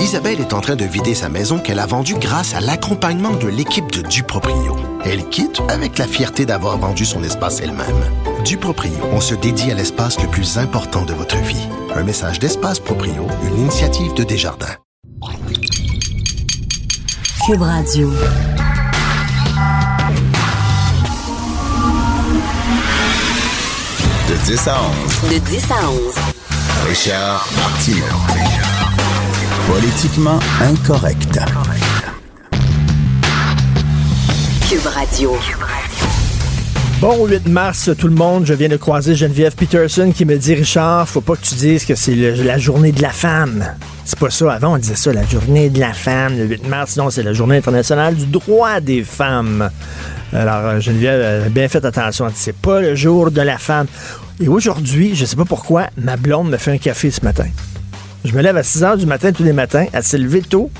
Isabelle est en train de vider sa maison qu'elle a vendue grâce à l'accompagnement de l'équipe de Duproprio. Elle quitte avec la fierté d'avoir vendu son espace elle-même. Duproprio, on se dédie à l'espace le plus important de votre vie. Un message d'Espace Proprio, une initiative de Desjardins. Cube Radio. De 10 à 11. De 10 à 11. Richard Martineau. Politiquement incorrect. Cube Radio. Bon 8 mars, tout le monde. Je viens de croiser Geneviève Peterson qui me dit Richard, faut pas que tu dises que c'est la journée de la femme. C'est pas ça. Avant, on disait ça, la journée de la femme, le 8 mars. Non, c'est la journée internationale du droit des femmes. Alors, euh, Geneviève elle a bien fait attention. Elle dit, C'est pas le jour de la femme. Et aujourd'hui, je sais pas pourquoi, ma blonde me fait un café ce matin. Je me lève à 6 heures du matin tous les matins. Elle s'est levée tôt.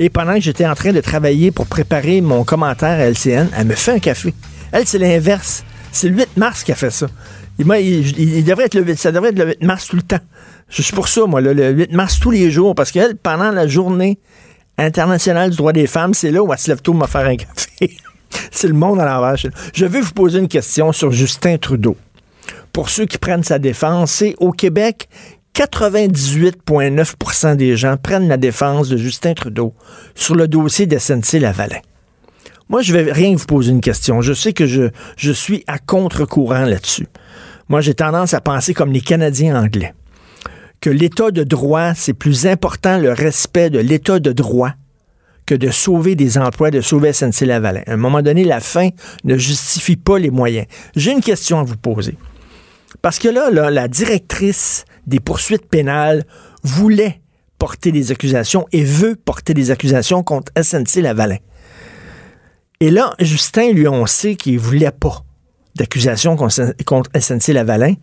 Et pendant que j'étais en train de travailler pour préparer mon commentaire à LCN, elle me fait un café. Elle, c'est l'inverse. C'est le 8 mars qu'elle fait ça. Et moi, il, devrait le 8, ça devrait être le 8 mars tout le temps. Je suis pour ça, moi, là, le 8 mars tous les jours, parce qu'elle, pendant la journée internationale du droit des femmes, c'est là où elle se lève tôt pour me faire un café. c'est le monde à l'envers. Je veux vous poser une question sur Justin Trudeau. Pour ceux qui prennent sa défense, c'est au Québec, 98,9% des gens prennent la défense de Justin Trudeau sur le dossier de SNC-Lavalin. Moi, je vais rien vous poser une question. Je sais que je, suis à contre-courant là-dessus. Moi, j'ai tendance à penser comme les Canadiens anglais, que l'état de droit, c'est plus important le respect de l'état de droit que de sauver des emplois, de sauver SNC-Lavalin. À un moment donné, la fin ne justifie pas les moyens. J'ai une question à vous poser. Parce que là, la directrice des poursuites pénales voulait porter des accusations et veut porter des accusations contre SNC-Lavalin. Et là, Justin, lui, on sait qu'il voulait pas d'accusation contre contre SNC-Lavalin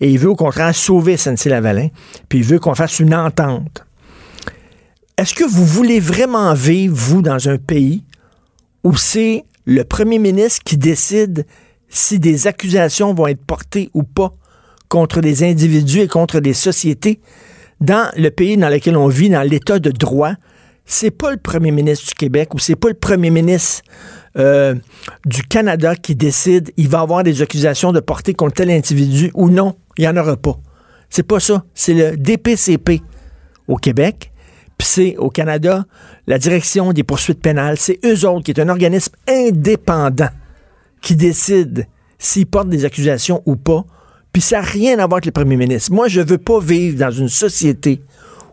et il veut au contraire sauver SNC-Lavalin, puis il veut qu'on fasse une entente. Est-ce que vous voulez vraiment vivre, vous, dans un pays où c'est le premier ministre qui décide si des accusations vont être portées ou pas contre des individus et contre des sociétés dans le pays dans lequel on vit, dans l'état de droit, c'est pas le premier ministre du Québec ou c'est pas le premier ministre euh, du Canada qui décide il va avoir des accusations de porter contre tel individu ou non, il n'y en aura pas. C'est pas ça. C'est le DPCP au Québec, puis c'est au Canada, la direction des poursuites pénales. C'est eux autres qui est un organisme indépendant qui décide s'ils portent des accusations ou pas. Puis ça n'a rien à voir avec le premier ministre. Moi, je veux pas vivre dans une société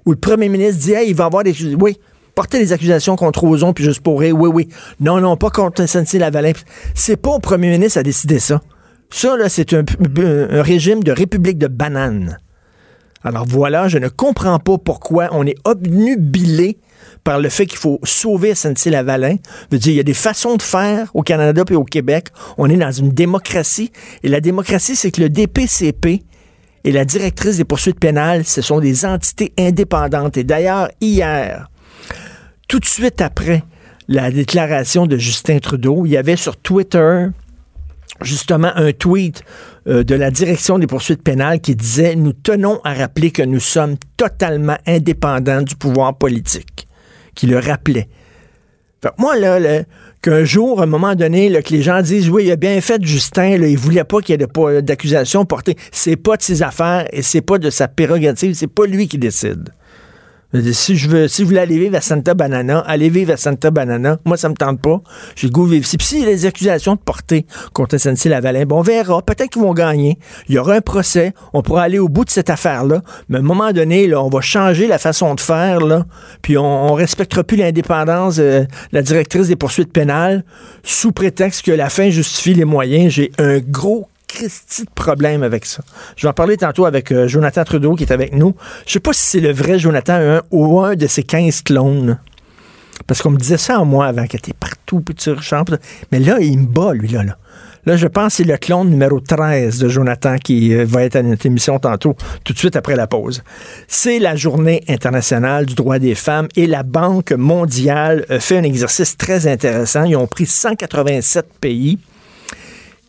où le premier ministre dit Hey, il va avoir des. Oui, porter des accusations contre Ozon, puis juste pour rire. Oui, oui. Non, non, pas contre SNC-Lavalin. C'est pas au premier ministre à décider ça. Ça, là, c'est un régime de république de bananes. Alors voilà, je ne comprends pas pourquoi on est obnubilé par le fait qu'il faut sauver SNC-Lavalin. Je veux dire, il y a des façons de faire au Canada et au Québec. On est dans une démocratie. Et la démocratie, c'est que le DPCP et la directrice des poursuites pénales, ce sont des entités indépendantes. Et d'ailleurs, hier, tout de suite après la déclaration de Justin Trudeau, il y avait sur Twitter justement un tweet euh, de la direction des poursuites pénales qui disait Nous tenons à rappeler que nous sommes totalement indépendants du pouvoir politique. Qui le rappelait. Fait moi, là, qu'un jour, à un moment donné, que les gens disent Oui, il a bien fait Justin, là, il voulait pas qu'il y ait d'accusation portée. C'est pas de ses affaires et c'est pas de sa prérogative, c'est pas lui qui décide. Si je veux, si vous voulez aller vivre à Santa Banana, allez vivre à Santa Banana. Moi, ça me tente pas. J'ai goût vivre ici. Puis s'il y a des accusations de portée contre SNC Lavalin, bon, on verra. Peut-être qu'ils vont gagner. Il y aura un procès. On pourra aller au bout de cette affaire-là. Mais à un moment donné, là, on va changer la façon de faire, là. Puis on, on respectera plus l'indépendance de la directrice des poursuites pénales sous prétexte que la fin justifie les moyens. J'ai un gros Christy de problème avec ça. Je vais en parler tantôt avec euh, Jonathan Trudeau qui est avec nous. Je sais pas si c'est le vrai Jonathan ou un de ses 15 clones. Parce qu'on me disait ça en moi avant, qu'il était partout, puis tu. Mais là, il me bat, lui, là. Là, là je pense que c'est le clone numéro 13 de Jonathan qui euh, va être à notre émission tantôt, tout de suite après la pause. C'est la journée internationale du droit des femmes et la Banque mondiale euh, fait un exercice très intéressant. Ils ont pris 187 pays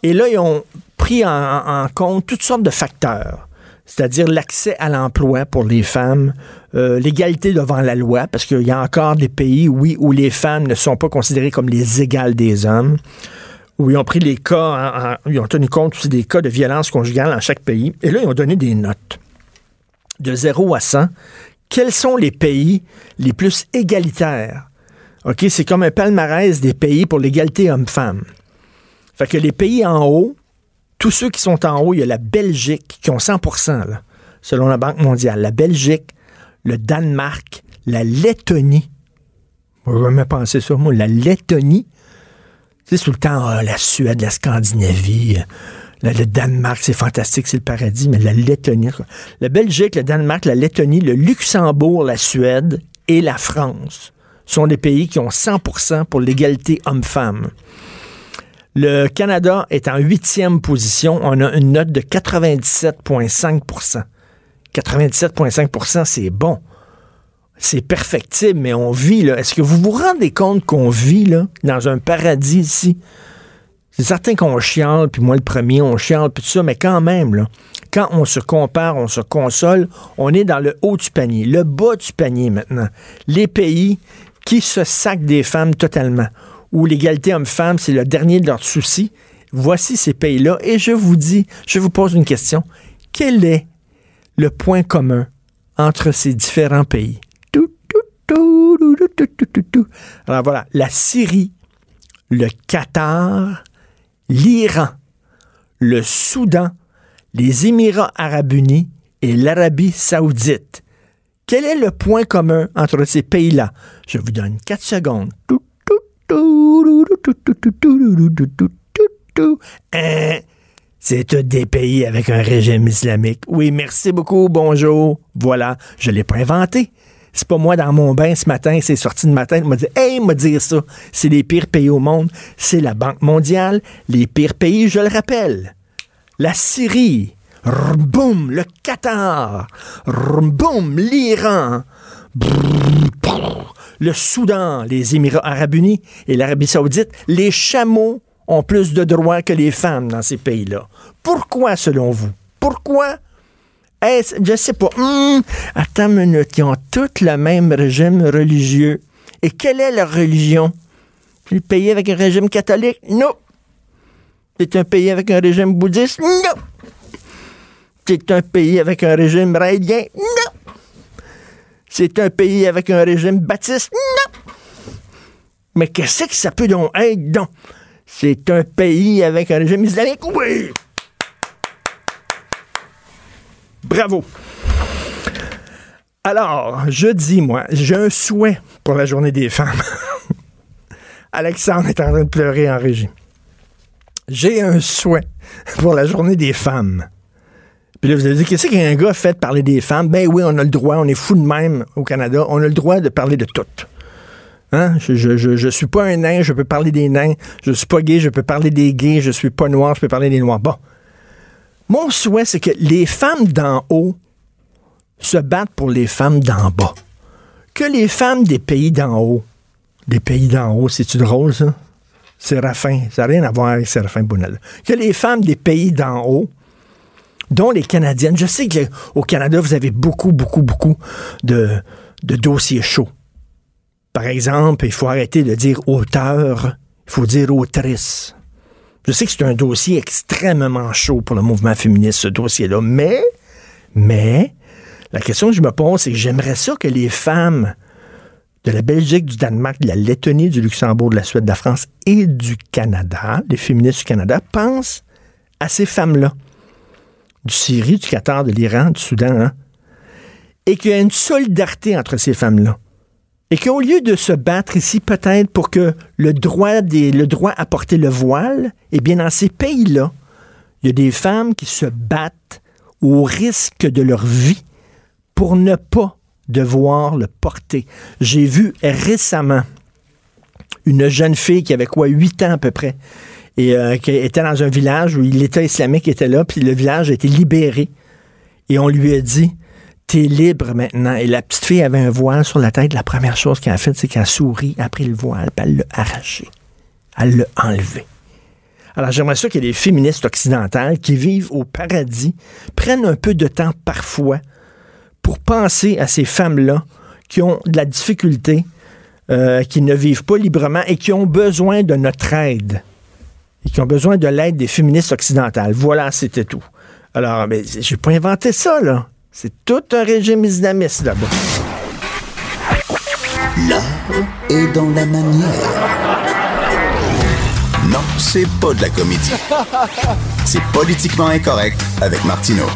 et là, ils ont pris en, compte toutes sortes de facteurs. c'est-à-dire l'accès à l'emploi pour les femmes, euh, l'égalité devant la loi, parce qu'il y a encore des pays, oui, où les femmes ne sont pas considérées comme les égales des hommes, où ils ont pris les cas, ils ont tenu compte aussi des cas de violence conjugale en chaque pays, et là, ils ont donné des notes de 0 à 100. Quels sont les pays les plus égalitaires? OK, c'est comme un palmarès des pays pour l'égalité homme-femme. Fait que les pays en haut, tous ceux qui sont en haut, il y a la Belgique qui ont 100 là, selon la Banque mondiale. La Belgique, le Danemark, la Lettonie. Je jamais penser ça, moi. La Lettonie. Tu sais, tout le temps, ah, la Suède, la Scandinavie, le Danemark, c'est fantastique, c'est le paradis, mais la Lettonie. La Belgique, le Danemark, la Lettonie, le Luxembourg, la Suède et la France sont des pays qui ont 100% pour l'égalité homme-femme. Le Canada est en huitième position. On a une note de 97,5% 97,5% c'est bon. C'est perfectible, mais on vit là. Est-ce que vous vous rendez compte qu'on vit là, dans un paradis ici? C'est certain qu'on chiale, puis moi le premier, on chiale, puis tout ça, mais quand même, quand on se compare, on se console, on est dans le haut du panier, le bas du panier maintenant. Les pays qui se sacent des femmes totalement où l'égalité homme-femme, c'est le dernier de leurs soucis. Voici ces pays-là. Et je vous dis, je vous pose une question. Quel est le point commun entre ces différents pays? Alors voilà, la Syrie, le Qatar, l'Iran, le Soudan, les Émirats arabes unis et l'Arabie saoudite. Quel est le point commun entre ces pays-là? Je vous donne quatre secondes. C'est des pays avec un régime islamique. Oui, merci beaucoup, bonjour. Voilà, je l'ai pas inventé. C'est pas moi dans mon bain ce matin, c'est sorti de matin, m'a dit Hey, m'a dire ça. C'est les pires pays au monde. C'est la Banque mondiale. Les pires pays, je le rappelle. La Syrie. Boum, le Qatar. Boum, l'Iran le Soudan, les Émirats arabes unis et l'Arabie saoudite, les chameaux ont plus de droits que les femmes dans ces pays-là. Pourquoi, selon vous? Pourquoi? Est-ce, je sais pas. Hmm, attends une minute. Ils ont tous le même régime religieux. Et quelle est leur religion? Le pays avec un régime catholique? Non. C'est un pays avec un régime bouddhiste? Non. C'est un pays avec un régime raïdien? Non. C'est un pays avec un régime baptiste? Non! Mais qu'est-ce que ça peut donc être, donc? C'est un pays avec un régime islamique? Oui! Bravo! Alors, je dis, moi, j'ai un souhait pour la journée des femmes. Alexandre est en train de pleurer en régie. J'ai un souhait pour la journée des femmes. Puis là, vous allez dire, qu'est-ce qu'un gars fait de parler des femmes? Ben oui, on a le droit, on est fou de même au Canada, on a le droit de parler de tout. Hein? Je, je, je, suis pas un nain, je peux parler des nains. Je suis pas gay, je peux parler des gays. Je suis pas noir, je peux parler des noirs. Bon. Mon souhait, c'est que les femmes d'en haut se battent pour les femmes d'en bas. Que les femmes des pays d'en haut, des pays d'en haut, c'est-tu drôle, ça? Séraphin, ça n'a rien à voir avec Séraphin Bounel. Que les femmes des pays d'en haut dont les Canadiennes. Je sais qu'au Canada, vous avez beaucoup, beaucoup, beaucoup de, dossiers chauds. Par exemple, il faut arrêter de dire auteur, il faut dire autrice. Je sais que c'est un dossier extrêmement chaud pour le mouvement féministe, ce dossier-là, mais, mais, la question que je me pose, c'est que j'aimerais ça que les femmes de la Belgique, du Danemark, de la Lettonie, du Luxembourg, de la Suède, de la France et du Canada, les féministes du Canada, pensent à ces femmes-là du Syrie, du Qatar, de l'Iran, du Soudan, hein, et qu'il y a une solidarité entre ces femmes-là. Et qu'au lieu de se battre ici, peut-être pour que le droit, le droit à porter le voile, eh bien, dans ces pays-là, il y a des femmes qui se battent au risque de leur vie pour ne pas devoir le porter. J'ai vu récemment une jeune fille qui avait quoi, 8 ans à peu près, et euh, qui était dans un village où l'État islamique était là, puis le village a été libéré. Et on lui a dit, t'es libre maintenant. Et la petite fille avait un voile sur la tête. La première chose qu'elle a faite, c'est qu'elle a souri, le voile, puis elle l'a arraché. Elle l'a enlevé. Alors, j'aimerais ça que les féministes occidentales qui vivent au paradis prennent un peu de temps parfois pour penser à ces femmes-là qui ont de la difficulté, euh, qui ne vivent pas librement et qui ont besoin de notre aide. Et qui ont besoin de l'aide des féministes occidentales. Voilà, c'était tout. Alors, mais j'ai pas inventé ça, là. C'est tout un régime islamiste là-bas. L'art est dans la manière. Non, c'est pas de la comédie. C'est politiquement incorrect avec Martineau.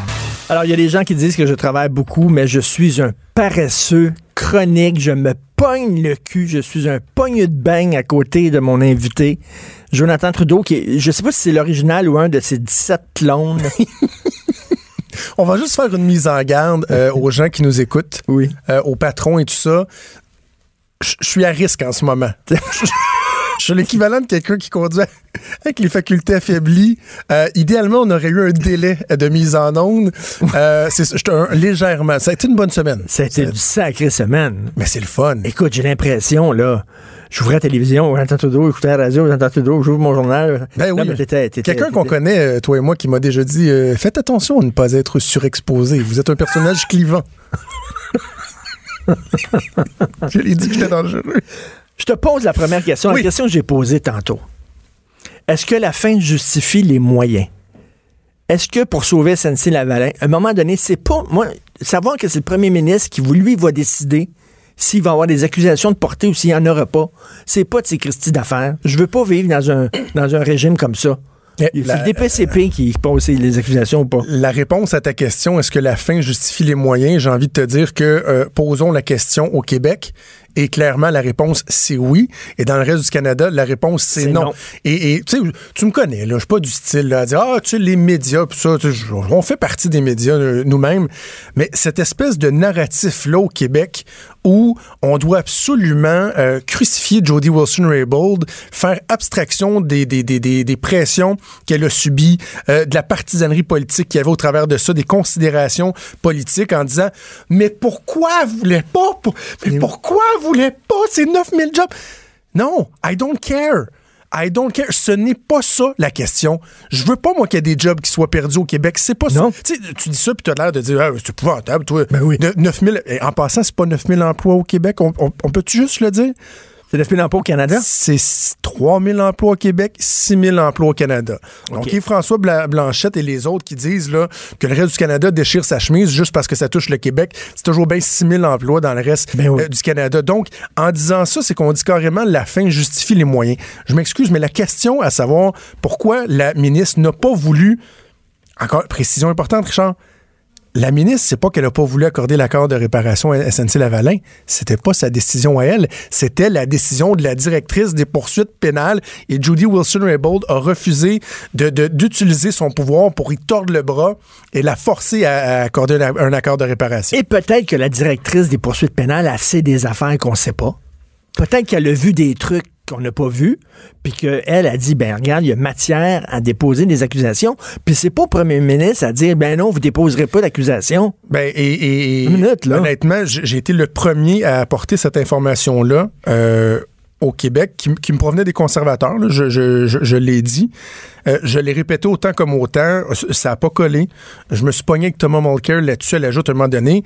Alors, il y a des gens qui disent que je travaille beaucoup, mais je suis un paresseux chronique. Je me pogne le cul. Je suis un pogne de beigne à côté de mon invité, Jonathan Trudeau, qui est, je sais pas si c'est l'original ou un de ses 17 clones. On va juste faire une mise en garde euh, aux gens qui nous écoutent, Oui. euh, aux patrons et tout ça. Je je suis à risque en ce moment. Je suis l'équivalent de quelqu'un qui conduit avec les facultés affaiblies. Euh, idéalement, on aurait eu un délai de mise en onde. Euh, c'est un- légèrement. Ça a été une bonne semaine. Ça a été une sacrée semaine. Mais c'est le fun. Écoute, j'ai l'impression, là, j'ouvrais la télévision, Jonathan Trudeau, j'écoutais la radio, Jonathan Trudeau, j'ouvre mon journal. Ben oui. Quelqu'un qu'on connaît, euh, toi et moi, qui m'a déjà dit euh, Faites attention à ne pas être surexposé. Vous êtes un personnage clivant. Je l'ai dit que j'étais dangereux. Je te pose la première question, Oui. la question que j'ai posée tantôt. Est-ce que la fin justifie les moyens? Est-ce que pour sauver SNC-Lavalin, à un moment donné, c'est pas. Moi, savoir que c'est le premier ministre qui, lui, va décider s'il va avoir des accusations de portée ou s'il n'y en aura pas, c'est pas de ses Christie d'affaires. Je veux pas vivre dans un, dans un régime comme ça. C'est le DPCP qui pose les accusations ou pas. La réponse à ta question, est-ce que la fin justifie les moyens? J'ai envie de te dire que euh, posons la question au Québec. Et clairement, la réponse, c'est oui. Et dans le reste du Canada, la réponse, c'est non. non. Et, et, tu sais, tu me connais, là. Je suis pas du style là, à dire, ah, tu sais, les médias, pis ça, on fait partie des médias euh, nous-mêmes. Mais cette espèce de narratif-là au Québec où on doit absolument euh, crucifier Jody Wilson-Raybould, faire abstraction des, des, des, des, des pressions qu'elle a subies, euh, de la partisanerie politique qu'il y avait au travers de ça, des considérations politiques en disant Mais pourquoi vous voulez pas pour- Mais pourquoi vous voulez pas ces 9000 jobs Non, I don't care. I don't care. Ce n'est pas ça la question. Je veux pas, moi, qu'il y ait des jobs qui soient perdus au Québec. C'est pas Non. ça. Tu dis ça, puis tu as l'air de dire, ah, c'est épouvantable, toi. Ben oui. De 9000. Et en passant, c'est pas 9000 emplois au Québec. On, on- on peut-tu juste le dire? C'est l'esprit d'emploi au Canada? C'est 3000 emplois au Québec, 6000 emplois au Canada. Donc, OK. il y a François Bla- Blanchette et les autres qui disent là, que le reste du Canada déchire sa chemise juste parce que ça touche le Québec. C'est toujours bien 6000 emplois dans le reste Ben oui. euh, du Canada. Donc, en disant ça, c'est qu'on dit carrément la fin justifie les moyens. Je m'excuse, mais la question à savoir pourquoi la ministre n'a pas voulu, encore précision importante, Richard, la ministre, c'est pas qu'elle a pas voulu accorder l'accord de réparation à SNC-Lavalin. C'était pas sa décision à elle. C'était la décision de la directrice des poursuites pénales. Et Judy Wilson-Raybould a refusé d'utiliser son pouvoir pour y tordre le bras et la forcer à, accorder un, accord de réparation. Et peut-être que la directrice des poursuites pénales a sait des affaires qu'on sait pas. Peut-être qu'elle a vu des trucs qu'on n'a pas vus, puis qu'elle a dit, ben regarde, il y a matière à déposer des accusations, puis c'est pas au premier ministre à dire, ben non, vous déposerez pas d'accusation. Ben, et, minute, là. honnêtement, j'ai été le premier à apporter cette information-là euh, au Québec qui, me provenait des conservateurs. là. Je, je- je- je l'ai dit. Euh, je l'ai répété autant comme autant. Ça n'a pas collé. Je me suis pogné avec Thomas Mulcair là-dessus. Elle ajoute à un moment donné.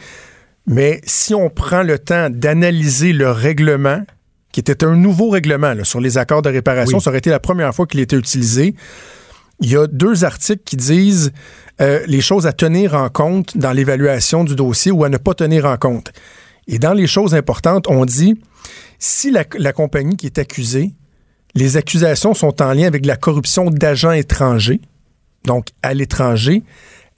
Mais si on prend le temps d'analyser le règlement, qui était un nouveau règlement là, sur les accords de réparation, Oui. ça aurait été la première fois qu'il était utilisé. Il y a deux articles qui disent euh, les choses à tenir en compte dans l'évaluation du dossier ou à ne pas tenir en compte. Et dans les choses importantes, on dit si la, la compagnie qui est accusée, les accusations sont en lien avec la corruption d'agents étrangers, donc à l'étranger,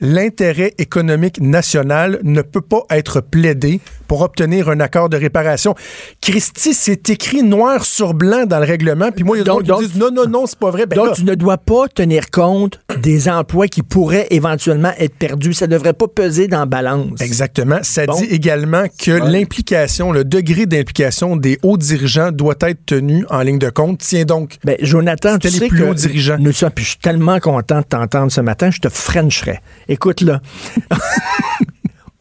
l'intérêt économique national ne peut pas être plaidé pour obtenir un accord de réparation. Christy, c'est écrit noir sur blanc dans le règlement, puis moi, il y a Donc- d'autres qui disent non, non, non, c'est pas vrai. Ben Donc, là, tu ne dois pas tenir compte des emplois qui pourraient éventuellement être perdus. Ça ne devrait pas peser dans la balance. Exactement. Ça Bon. dit également que l'implication, le degré d'implication des hauts dirigeants doit être tenu en ligne de compte. Tiens donc. Ben, Jonathan, tu les sais plus que hauts dirigeants. Nous sommes, puis je suis tellement content de t'entendre ce matin, je te frencherais. Écoute là,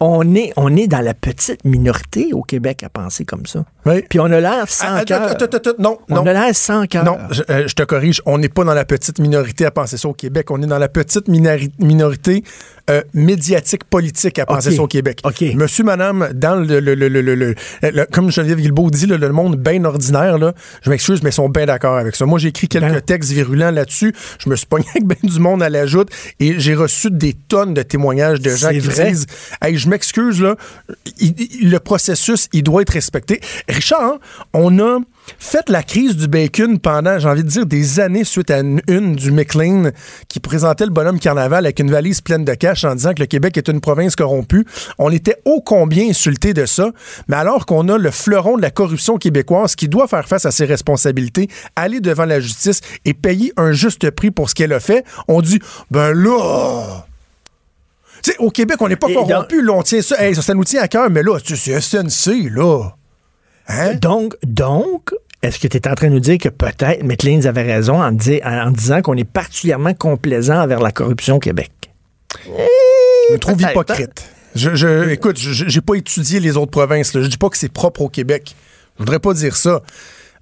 on est, on est dans la petite minorité au Québec à penser comme ça. Oui. Puis on a l'air sans Ah, cœur. attends, attends, non, On non. a l'air sans cœur. Non, je, euh, je te corrige, on n'est pas dans la petite minorité à penser ça au Québec. On est dans la petite minorité euh, médiatique politique à penser ça au Québec. OK. Monsieur, madame, dans le, comme Geneviève Guilbeault dit, le, monde bien ordinaire, là, je m'excuse, mais ils sont bien d'accord avec ça. Moi, j'ai écrit quelques Ben. textes virulents là-dessus. Je me suis pogné avec bien du monde à l'ajoute et j'ai reçu des tonnes de témoignages de gens qui vrai? disent Hey, je m'excuse, là, il- il- le processus, il doit être respecté. Richard, hein, on a fait la crise du bacon pendant, j'ai envie de dire, des années suite à une, une du McLean qui présentait le bonhomme carnaval avec une valise pleine de cash en disant que le Québec est une province corrompue. On était ô combien insulté de ça, mais alors qu'on a le fleuron de la corruption québécoise qui doit faire face à ses responsabilités, aller devant la justice et payer un juste prix pour ce qu'elle a fait, on dit, ben là... Tu sais, au Québec, on n'est pas dans- corrompu, là, on tient ça, hey, ça, ça nous tient à cœur, mais là, tu sais, c'est SNC, là. Hein? Donc, donc, est-ce que tu es en train de nous dire que peut-être McLean avait raison en, di- en- en disant qu'on est particulièrement complaisant envers la corruption au Québec? Je me trouve hypocrite. Je, je- écoute, je- j'ai pas étudié les autres provinces. Là. Je dis pas que c'est propre au Québec. Je voudrais pas dire ça.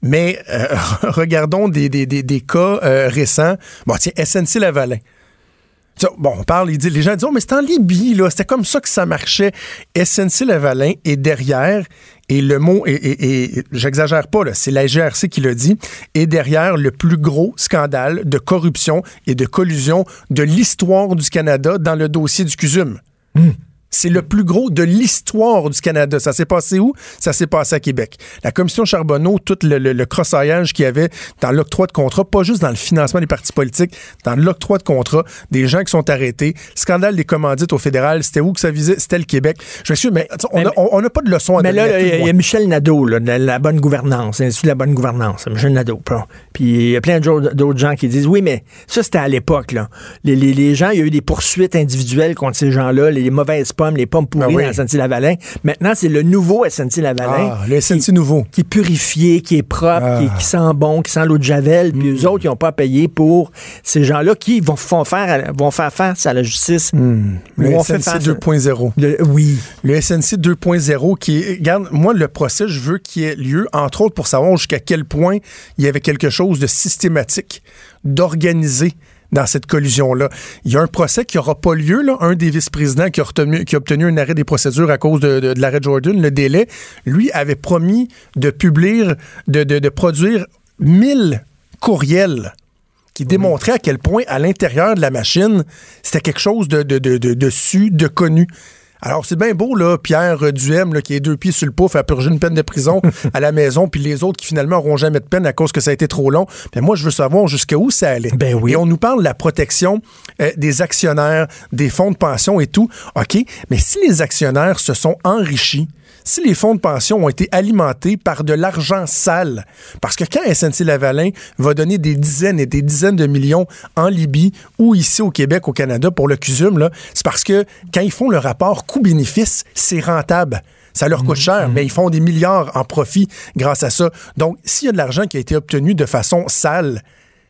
Mais euh, regardons des, des- des- des cas euh, récents. Bon, tiens, SNC Lavalin. Tu sais, Bon, on parle, les gens disent, oh, mais c'est en Libye, là. C'était comme ça que ça marchait. SNC Lavalin est derrière, et le mot, et, et- j'exagère pas, c'est la GRC qui le dit, est derrière le plus gros scandale de corruption et de collusion de l'histoire du Canada dans le dossier du CUSUM. C'est le plus gros de l'histoire du Canada. Ça s'est passé où? Ça s'est passé à Québec. La commission Charbonneau, tout le, le, le crossaillage qu'il y avait dans l'octroi de contrat, pas juste dans le financement des partis politiques, dans l'octroi de contrat, des gens qui sont arrêtés. Scandale des commandites au fédéral, c'était où que ça visait? C'était le Québec. Je m'excuse, mais on n'a pas de leçon à Mais donner. là, il y, a- y. Michel Nadeau, là, de la, bonne gouvernance, l'Institut de la bonne gouvernance, Michel Nadeau. Puis il y a plein d'autres gens qui disent, oui, mais ça, c'était à l'époque. les- les gens, il y a eu des poursuites individuelles contre ces gens-là, les, les mauvaises pommes, les pommes pourries Ah oui. dans SNC-Lavalin. Maintenant, c'est le nouveau SNC-Lavalin. Ah, le SNC nouveau. qui est purifié, qui est propre, Ah. qui, qui sent bon, qui sent l'eau de Javel, puis eux autres, ils n'ont pas à payer pour ces gens-là qui vont, font faire, vont faire face à la justice. Le Vont faire SNC face à- 2.0. Le- oui. Le SNC 2.0 qui regarde, moi, le procès, je veux qu'il ait lieu, entre autres, pour savoir jusqu'à quel point il y avait quelque chose de systématique, d'organisé dans cette collusion-là. Il y a un procès qui n'aura pas lieu, là. Un des vice-présidents qui a, retenu- qui a obtenu un arrêt des procédures à cause de, de- de l'arrêt Jordan, le délai, lui avait promis de publier, de, produire 1000 courriels qui démontrait à quel point, à l'intérieur de la machine, c'était quelque chose de, de, de, de, de su, de connu. Alors, c'est bien beau, là, Pierre Duhem, là, qui est deux pieds sur le pouf, a purgé une peine de prison à la maison, puis les autres qui finalement n'auront jamais de peine à cause que ça a été trop long. Mais moi, je veux savoir jusqu'à où ça allait. Ben oui. Et on nous parle de la protection euh, des actionnaires, des fonds de pension et tout. OK, mais si les actionnaires se sont enrichis, si les fonds de pension ont été alimentés par de l'argent sale, parce que quand SNC Lavalin va donner des dizaines et des dizaines de millions en Libye ou ici au Québec, au Canada, pour le CUSUM, c'est parce que quand ils font le rapport coût-bénéfice, c'est rentable. Ça leur coûte cher, mais ils font des milliards en profit grâce à ça. Donc, s'il y a de l'argent qui a été obtenu de façon sale,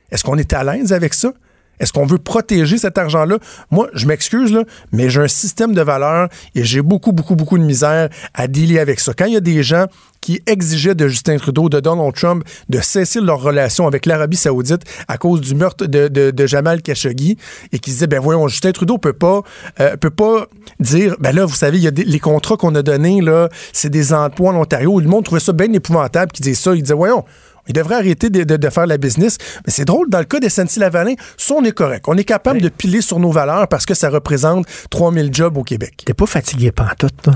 est-ce qu'on est à l'aise avec ça? Est-ce qu'on veut protéger cet argent-là? Moi, je m'excuse, mais j'ai un système de valeurs et j'ai beaucoup, beaucoup, beaucoup de misère à dealer avec ça. Quand il y a des gens qui exigeaient de Justin Trudeau, de Donald Trump, de cesser leur relation avec l'Arabie Saoudite à cause du meurtre de Jamal Khashoggi et qui disaient, ben voyons, Justin Trudeau peut pas, euh, peut pas dire, ben là, vous savez, il y a des- les contrats qu'on a donnés, là, c'est des emplois en Ontario. Le monde trouvait ça bien épouvantable qu'ils disent ça. Ils disaient, voyons, il devrait arrêter de, de- de faire la business. Mais c'est drôle, dans le cas des SNC-Lavalin, ça, on est correct. On est capable de piler sur nos valeurs parce que ça représente 3000 jobs au Québec. T'es pas fatigué pantoute, toi?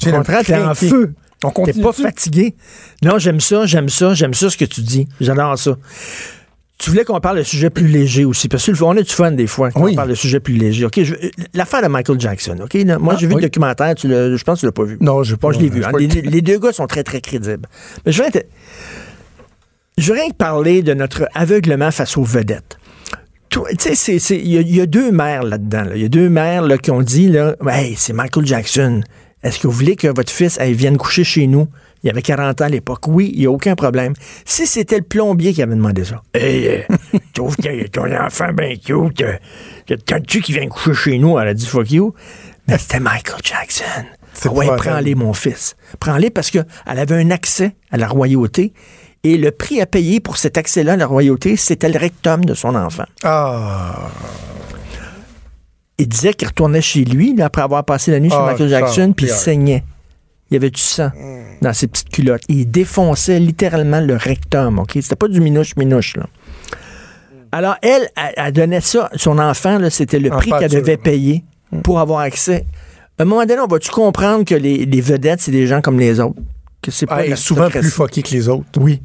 T'es en feu. On T'es pas fatigué? Non, j'aime ça, j'aime ça, j'aime ça ce que tu dis. J'adore ça. Tu voulais qu'on parle de sujets plus légers aussi, parce qu'on a du fun des fois quand Oui. on parle de sujets plus légers. OK, l'affaire de Michael Jackson, OK? là, moi, Ah, j'ai vu oui. le documentaire, tu je pense que tu l'as pas vu. Non, je Bon, je l'ai vu. j'ai hein. pas Les, les deux gars sont très, très crédibles. Mais je voudrais, te- je voudrais te parler de notre aveuglement face aux vedettes. Il y, a- y deux mères là-dedans. là. Il y a deux mères là, qui ont dit, là, hey, c'est Michael Jackson. Est-ce que vous voulez que votre fils elle, vienne coucher chez nous? Il avait 40 ans à l'époque. Oui, il n'y a aucun problème. Si c'était le plombier qui avait demandé ça. Hey, euh, trouve que ton enfant bien cute. euh, T'as-tu qui vient coucher chez nous? Elle a dit fuck you. Ben, C'était Michael Jackson. Ah ouais, prends-les, mon fils. Prends-les parce qu'elle avait un accès à la royauté. Et le prix à payer pour cet accès-là à la royauté, c'était le rectum de son enfant. Ah, Il disait qu'il retournait chez lui, là, après avoir passé la nuit chez Ah, Michael Jackson, puis il saignait. Il y avait du sang dans ses petites culottes. Et il défonçait littéralement le rectum, OK? C'était pas du minouche-minouche, là. Alors, elle, elle, elle donnait ça, son enfant, c'était le En prix qu'elle devait payer pour avoir accès. À un moment donné, on va-tu comprendre que les, les vedettes, c'est des gens comme les autres? Que c'est pas Ah, et souvent plus fucké que les autres. Oui.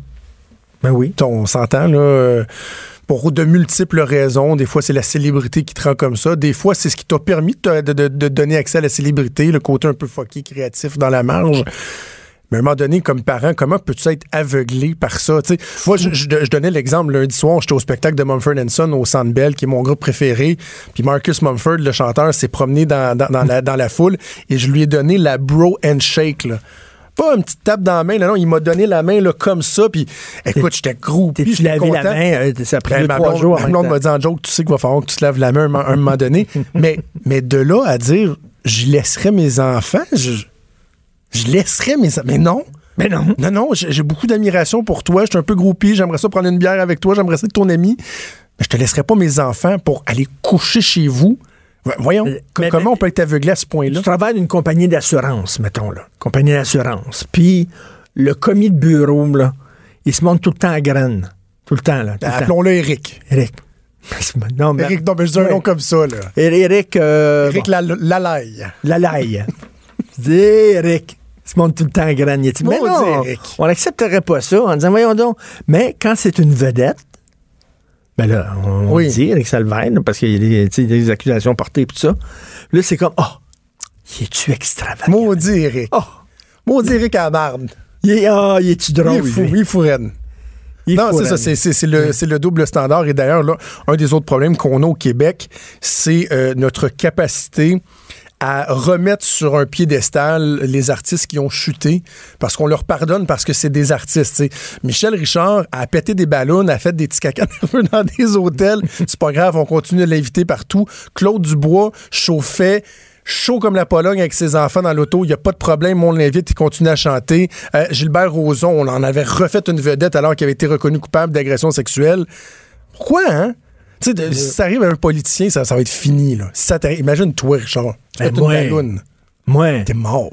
Ben oui. On s'entend, là. euh, Pour de multiples raisons. Des fois, c'est la célébrité qui te rend comme ça. Des fois, c'est ce qui t'a permis de, de- donner accès à la célébrité, le côté un peu fucké, créatif dans la marge. Mais à un moment donné, comme parent, comment peux-tu être aveuglé par ça? Tu sais, moi, je, je- je donnais l'exemple lundi soir, j'étais au spectacle de Mumford Son au Centre Bell, qui est mon groupe préféré. Puis Marcus Mumford, le chanteur, s'est promené dans, dans- dans la, dans la foule et je lui ai donné la bro handshake. Là. Pas une petite tape dans la main, là, non, il m'a donné la main là, comme ça. Puis écoute, j'étais groupé. J'étais lavé la main? euh, ça a pris Ben, deux, trois jours. même blonde temps. m'a dit en joke, tu sais qu'il va falloir que tu te laves la main un, un moment donné. mais, mais de là à dire, je laisserai mes enfants, je, je laisserai mes enfants. Mais non. Mais non. Non, non, j'ai j'ai beaucoup d'admiration pour toi. Je suis un peu groupie. J'aimerais ça prendre une bière avec toi. J'aimerais ça être ton ami. Mais je te laisserai pas mes enfants pour aller coucher chez vous. Vo- Voyons, Mais- mais- comment on peut être aveuglé à ce point-là? Tu travailles d'une compagnie d'assurance, mettons, là. Compagnie d'assurance. Puis, le commis de bureau, là, il se montre tout le temps à graine. Tout le temps, là. Appelons-le Eric. Eric. Non, mais. Eric, non, mais je dis un nom comme ça, là. Eric. euh, Eric bon, Lal- Lalaille. Dis, Eric. Il se montre tout le temps à graine. Il dit, mais non, Eric. on n'accepterait pas ça en disant, voyons donc. Mais quand c'est une vedette, ben là, on Oui. dit Eric Salvaire, parce qu'il y a des, accusations portées et tout ça. Là, c'est comme, oh, il est-tu extravagant? Maudit Eric. Oh, Maudit Eric à la marde. il est, ah, il est-tu Il drôle? est fou, il est fou raide. Il est Non, c'est ça, le, c'est le double standard. Et d'ailleurs, là, un des autres problèmes qu'on a au Québec, c'est euh, notre capacité à remettre sur un piédestal les artistes qui ont chuté parce qu'on leur pardonne parce que c'est des artistes. Michel Richard a pété des ballons, a fait des petits caca nerveux dans des hôtels. C'est pas grave, on continue de l'inviter partout. Claude Dubois chauffait chaud comme la Pologne avec ses enfants dans l'auto, il n'y a pas de problème, on l'invite, il continue à chanter. Euh, Gilbert Rozon, on en avait refait une vedette alors qu'il avait été reconnu coupable d'agression sexuelle. Pourquoi, hein? Tu sais, de- si ça arrive à un politicien, ça, ça va être fini, là. Si ça t'arrive- imagine toi, Richard. Tu Ben, fais une balloune. Moi, T'es mort.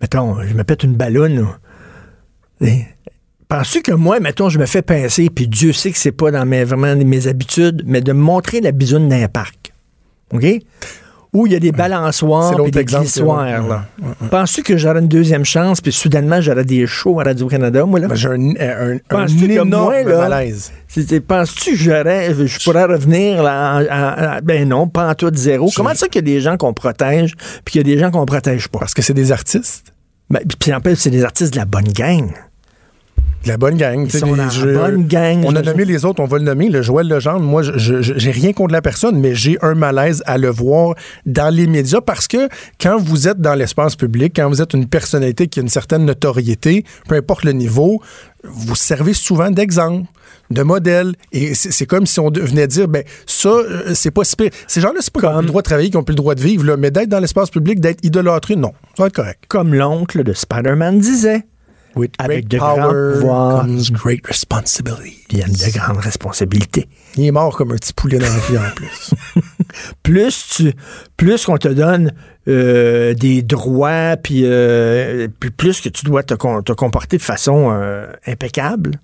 mettons, je me pète une. Et Penses-tu que moi, mettons, je me fais pincer, puis Dieu sait que c'est pas dans mes, vraiment mes habitudes, mais de me montrer la bisoune d'un parc, OK? Où il y a des balançoires l'autre des glissoires. Penses-tu que j'aurais une deuxième chance, puis soudainement, j'aurais des shows à Radio-Canada, moi, là? Ben, J'ai un, un, un, Penses-tu que énorme moi, malaise. Penses-tu que j'aurais, je pourrais revenir là, en- en- en- ben non, pas en tout de zéro. Je- Comment ça qu'il y a des gens qu'on protège, puis qu'il y a des gens qu'on protège pas? Parce que c'est des artistes. Ben, puis en plus, c'est des artistes de la bonne gang. La bonne gang. Ils sont la je- bonne gang. On a Je- nommé les autres, on va le nommer. Le Joël Legendre, moi, j'ai rien contre la personne, mais j'ai un malaise à le voir dans les médias parce que quand vous êtes dans l'espace public, quand vous êtes une personnalité qui a une certaine notoriété, peu importe le niveau, vous servez souvent d'exemple de modèle et c'est comme si on venait dire ben ça euh, c'est pas si pire. ces gens-là c'est pas qu'ils ont le droit de travailler qu'ils ont plus le droit de vivre là, mais d'être dans l'espace public d'être idolâtré non ça va être correct Comme l'oncle de Spider-Man disait. With Avec de power pouvoirs. comes great responsibility Il y a de grandes responsabilités. il est mort comme un petit poulet dans la vie en plus Plus tu, plus qu'on te donne euh, des droits, puis euh, puis plus que tu dois te, com- te comporter de façon euh, impeccable,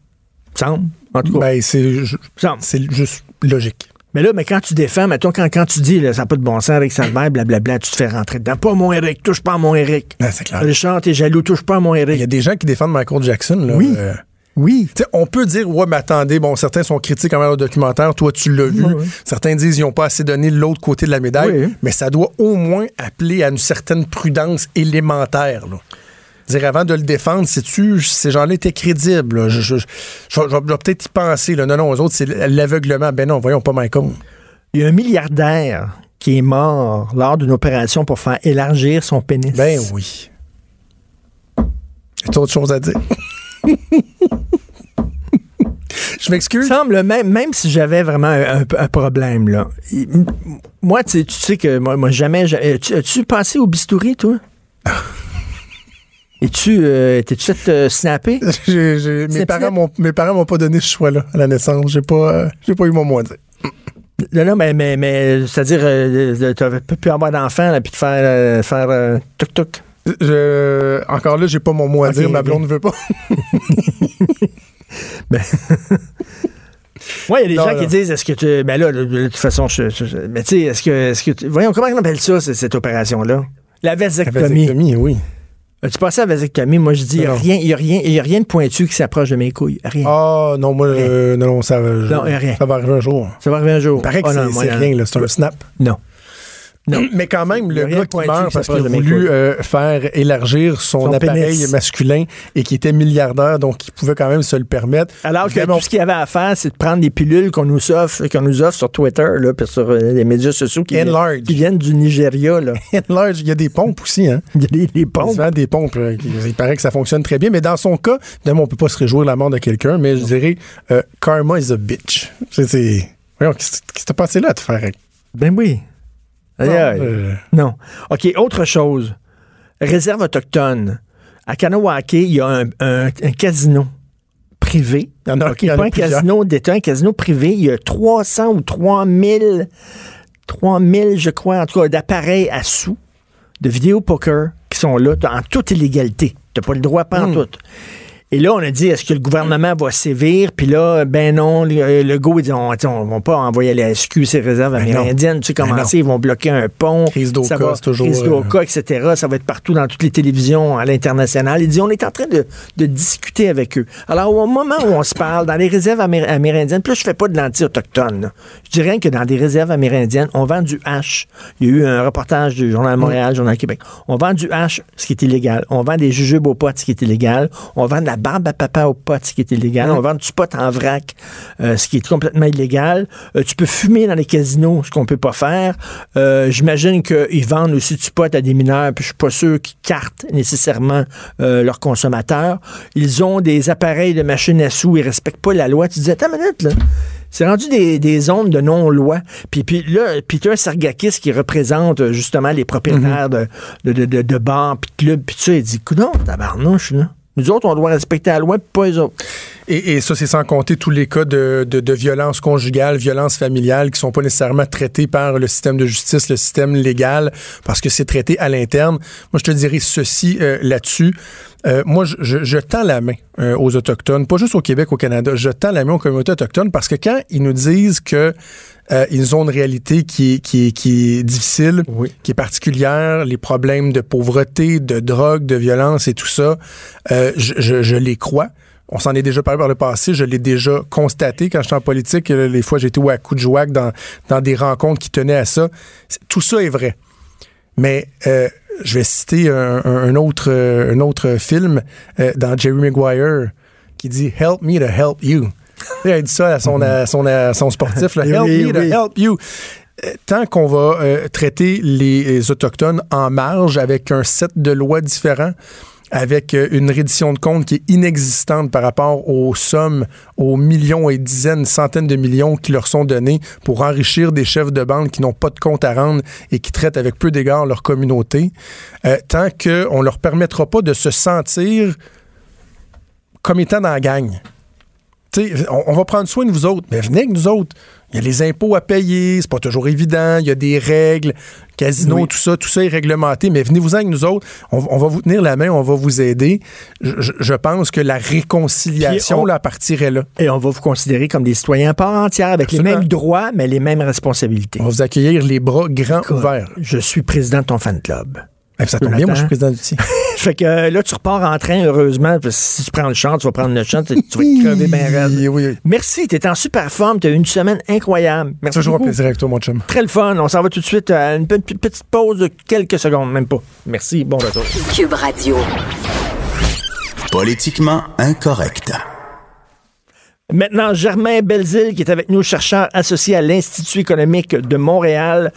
semble. En tout cas, Ben, c'est juste logique. Mais là, mais quand tu défends, mettons, quand, quand tu dis, là, ça n'a pas de bon sens, Eric Salvaire, blablabla, tu te fais rentrer dedans. Pas mon Eric, touche pas à mon Eric. Ben, c'est clair. Richard, t'es jaloux, touche pas à mon Il y Eric. a des gens qui défendent Michael Jackson. Là, Oui. euh, Oui. on peut dire, ouais, mais attendez, bon, certains sont critiques envers le documentaire, toi, tu l'as vu. Oui, oui. Certains disent, ils n'ont pas assez donné l'autre côté de la médaille. Oui. Mais ça doit au moins appeler à une certaine prudence élémentaire. Là. Dire, avant de le défendre, sais-tu, ces gens-là étaient crédibles. là. Je, je- je- je- je vais peut-être y penser. Là. Non, non, aux autres, c'est l'aveuglement. Ben non, voyons pas Michael. Il y a un milliardaire qui est mort lors d'une opération pour faire élargir son pénis. Ben oui. Y a autre chose à dire? Je m'excuse. semble, même, même si j'avais vraiment un, un- un problème, là. moi, tu sais- tu sais que moi, moi, jamais. tu- As-tu pensé au bistouri, toi? Es-tu. Euh, T'es-tu fait euh, snapper? J'ai- j'ai- mes, parents m'ont, mes parents m'ont pas donné ce choix-là à la naissance. J'ai pas, euh, j'ai pas eu mon mot à dire. Non, non, mais, mais, mais c'est-à-dire, tu n'avais pas pu avoir d'enfant, là, puis te faire, faire tuk-tuk? Je- encore là, j'ai pas mon mot à dire. Ma blonde ne veut pas. Oui, il y a des Non, gens non. qui disent, est-ce que tu. Ben là, de, de toute façon, je, je- je- mais tu sais, est-ce que, est-ce que tu- Voyons, comment on appelle ça, cette opération-là? La La vasectomie. vasectomie, oui. As-tu passé à vasectomie? Moi, je dis, il n'y a, rien- y a, rien- il y a rien de pointu qui s'approche de mes couilles. Rien. Ah, non, moi, euh, non, non, ça, va- je- Non, rien. ça va arriver un jour. Ça va arriver un jour. Il paraît que Oh, c'est, rien, là, c'est un snap. Non. Non. Mais quand même, le gars de qui meurt parce qu'il a de voulu euh, faire élargir son, Son appareil pénis. masculin et qui était milliardaire, donc il pouvait quand même se le permettre. Alors que Évidemment, tout ce qu'il avait à faire, c'est de prendre des pilules qu'on nous offre, qu'on nous offre sur Twitter, là, puis sur euh, les médias sociaux qui, viennent du Nigeria. Là. large, il y a des pompes aussi, hein. Il y a des, des Il pompes. se vend des pompes. Il paraît que ça fonctionne très bien. Mais dans son cas, évidemment, on peut pas se réjouir de la mort de quelqu'un, mais je dirais euh, karma is a bitch. C'est. Voyons, qu'est-ce qui s'est passé là te faire? Ben oui. Aïe, aïe. Euh, Non. OK, autre chose. Réserve autochtone. À Kanawake, il y a un, un- un casino privé. Il y en a- OK, il y en a pas un plusieurs. casino d'État, un casino privé. Il y a 300 ou 3000, 3000, je crois, en tout cas, d'appareils à sous de vidéo poker qui sont là en toute illégalité. Tu n'as pas le droit, pas en Hmm. tout. Et là, on a dit, est-ce que le gouvernement va sévir? Puis là, ben non, le, le go, il dit, on ne va pas envoyer la SQ, ces réserves Ben amérindiennes. Tu sais comment Ben non. c'est, ils vont bloquer un pont. Crise d'Oka, c'est toujours, Crise euh, d'Oka, etc. Ça va être partout dans toutes les télévisions à l'international. Il dit, on est en train de, de discuter avec eux. Alors, au moment où on se parle, dans les réserves amé- amérindiennes, puis là, je fais pas de l'anti-autochtone. là. Je dis rien que dans des réserves amérindiennes, on vend du hache. Il y a eu un reportage du Journal de Montréal, Journal Québec. On vend du hache, ce qui est illégal. On vend des jujubes aux potes, ce qui est illégal. On vend de la barbe à papa aux potes, ce qui est illégal. On vend du pot en vrac, euh, ce qui est complètement illégal. Euh, tu peux fumer dans les casinos, ce qu'on peut pas faire. Euh, J'imagine qu'ils vendent aussi du pot à des mineurs, puis je suis pas sûr qu'ils cartent nécessairement leurs consommateurs. Ils ont des appareils de machines à sous, ils respectent pas la loi. Tu dis, attends une minute, là. C'est rendu des, des zones de non-loi. Puis, puis là, Peter Sargakis, qui représente justement les propriétaires de, de, de, de, de bars, puis de clubs, puis tout ça, il dit, coudon, tabarnouche, là. Nous autres, on doit respecter la loi, pas les autres. Et, ça, c'est sans compter tous les cas de, de, de violence conjugale, violence familiale qui sont pas nécessairement traités par le système de justice, le système légal, parce que c'est traité à l'interne. Moi, je te dirais ceci euh, là-dessus. Euh, moi, je tends la main euh, aux Autochtones, pas juste au Québec, au Canada. Je tends la main aux communautés autochtones parce que quand ils nous disent que euh, ils ont une réalité qui est, qui est, qui est difficile, Oui. qui est particulière, les problèmes de pauvreté, de drogue, de violence et tout ça, euh, je, je, je les crois. On s'en est déjà parlé par le passé, je l'ai déjà constaté quand j'étais en politique. Les fois, j'étais à coup de jouac dans, dans des rencontres qui tenaient à ça. Tout ça est vrai. Mais euh, je vais citer un, un- un autre, euh, un autre film euh, dans Jerry Maguire qui dit Help me to help you. Il a dit ça à son, à son, à son sportif. là, Oui, help me to oui. help you. Euh, Tant qu'on va euh, traiter les, Autochtones en marge avec un set de lois différents, avec euh, une reddition de comptes qui est inexistante par rapport aux sommes, aux millions et dizaines, centaines de millions qui leur sont donnés pour enrichir des chefs de bande qui n'ont pas de compte à rendre et qui traitent avec peu d'égard leur communauté, euh, tant qu'on ne leur permettra pas de se sentir comme étant dans la gang. On, on va prendre soin de vous autres, mais venez avec nous autres. Il y a les impôts à payer, c'est pas toujours évident, il y a des règles, casino, Oui. tout ça, tout ça est réglementé, mais venez-vous avec nous autres, on, on va vous tenir la main, on va vous aider. Je, pense que la réconciliation, on- là, partirait là. Et on va vous considérer comme des citoyens à part entière, avec Absolument. les mêmes droits, mais les mêmes responsabilités. On va vous accueillir les bras grands Écoute, ouverts. Je suis président de ton fan club. Eh, ça tombe bien, moi je suis président du TI. Fait que euh, là, tu repars en train, heureusement, parce que si tu prends le champ, tu vas prendre le champ, tu, tu vas te crever bien raide. Oui, oui. Merci, t'es en super forme, t'as eu une semaine incroyable. Merci Toujours un beaucoup. plaisir avec toi, mon chum. Très le fun. On s'en va tout de suite à une pe- pe- petite pause de quelques secondes, même pas. Merci, bon retour. Cube Radio. Politiquement incorrect. Maintenant, Germain Belzile, qui est avec nous, chercheur associé à l'Institut économique de Montréal.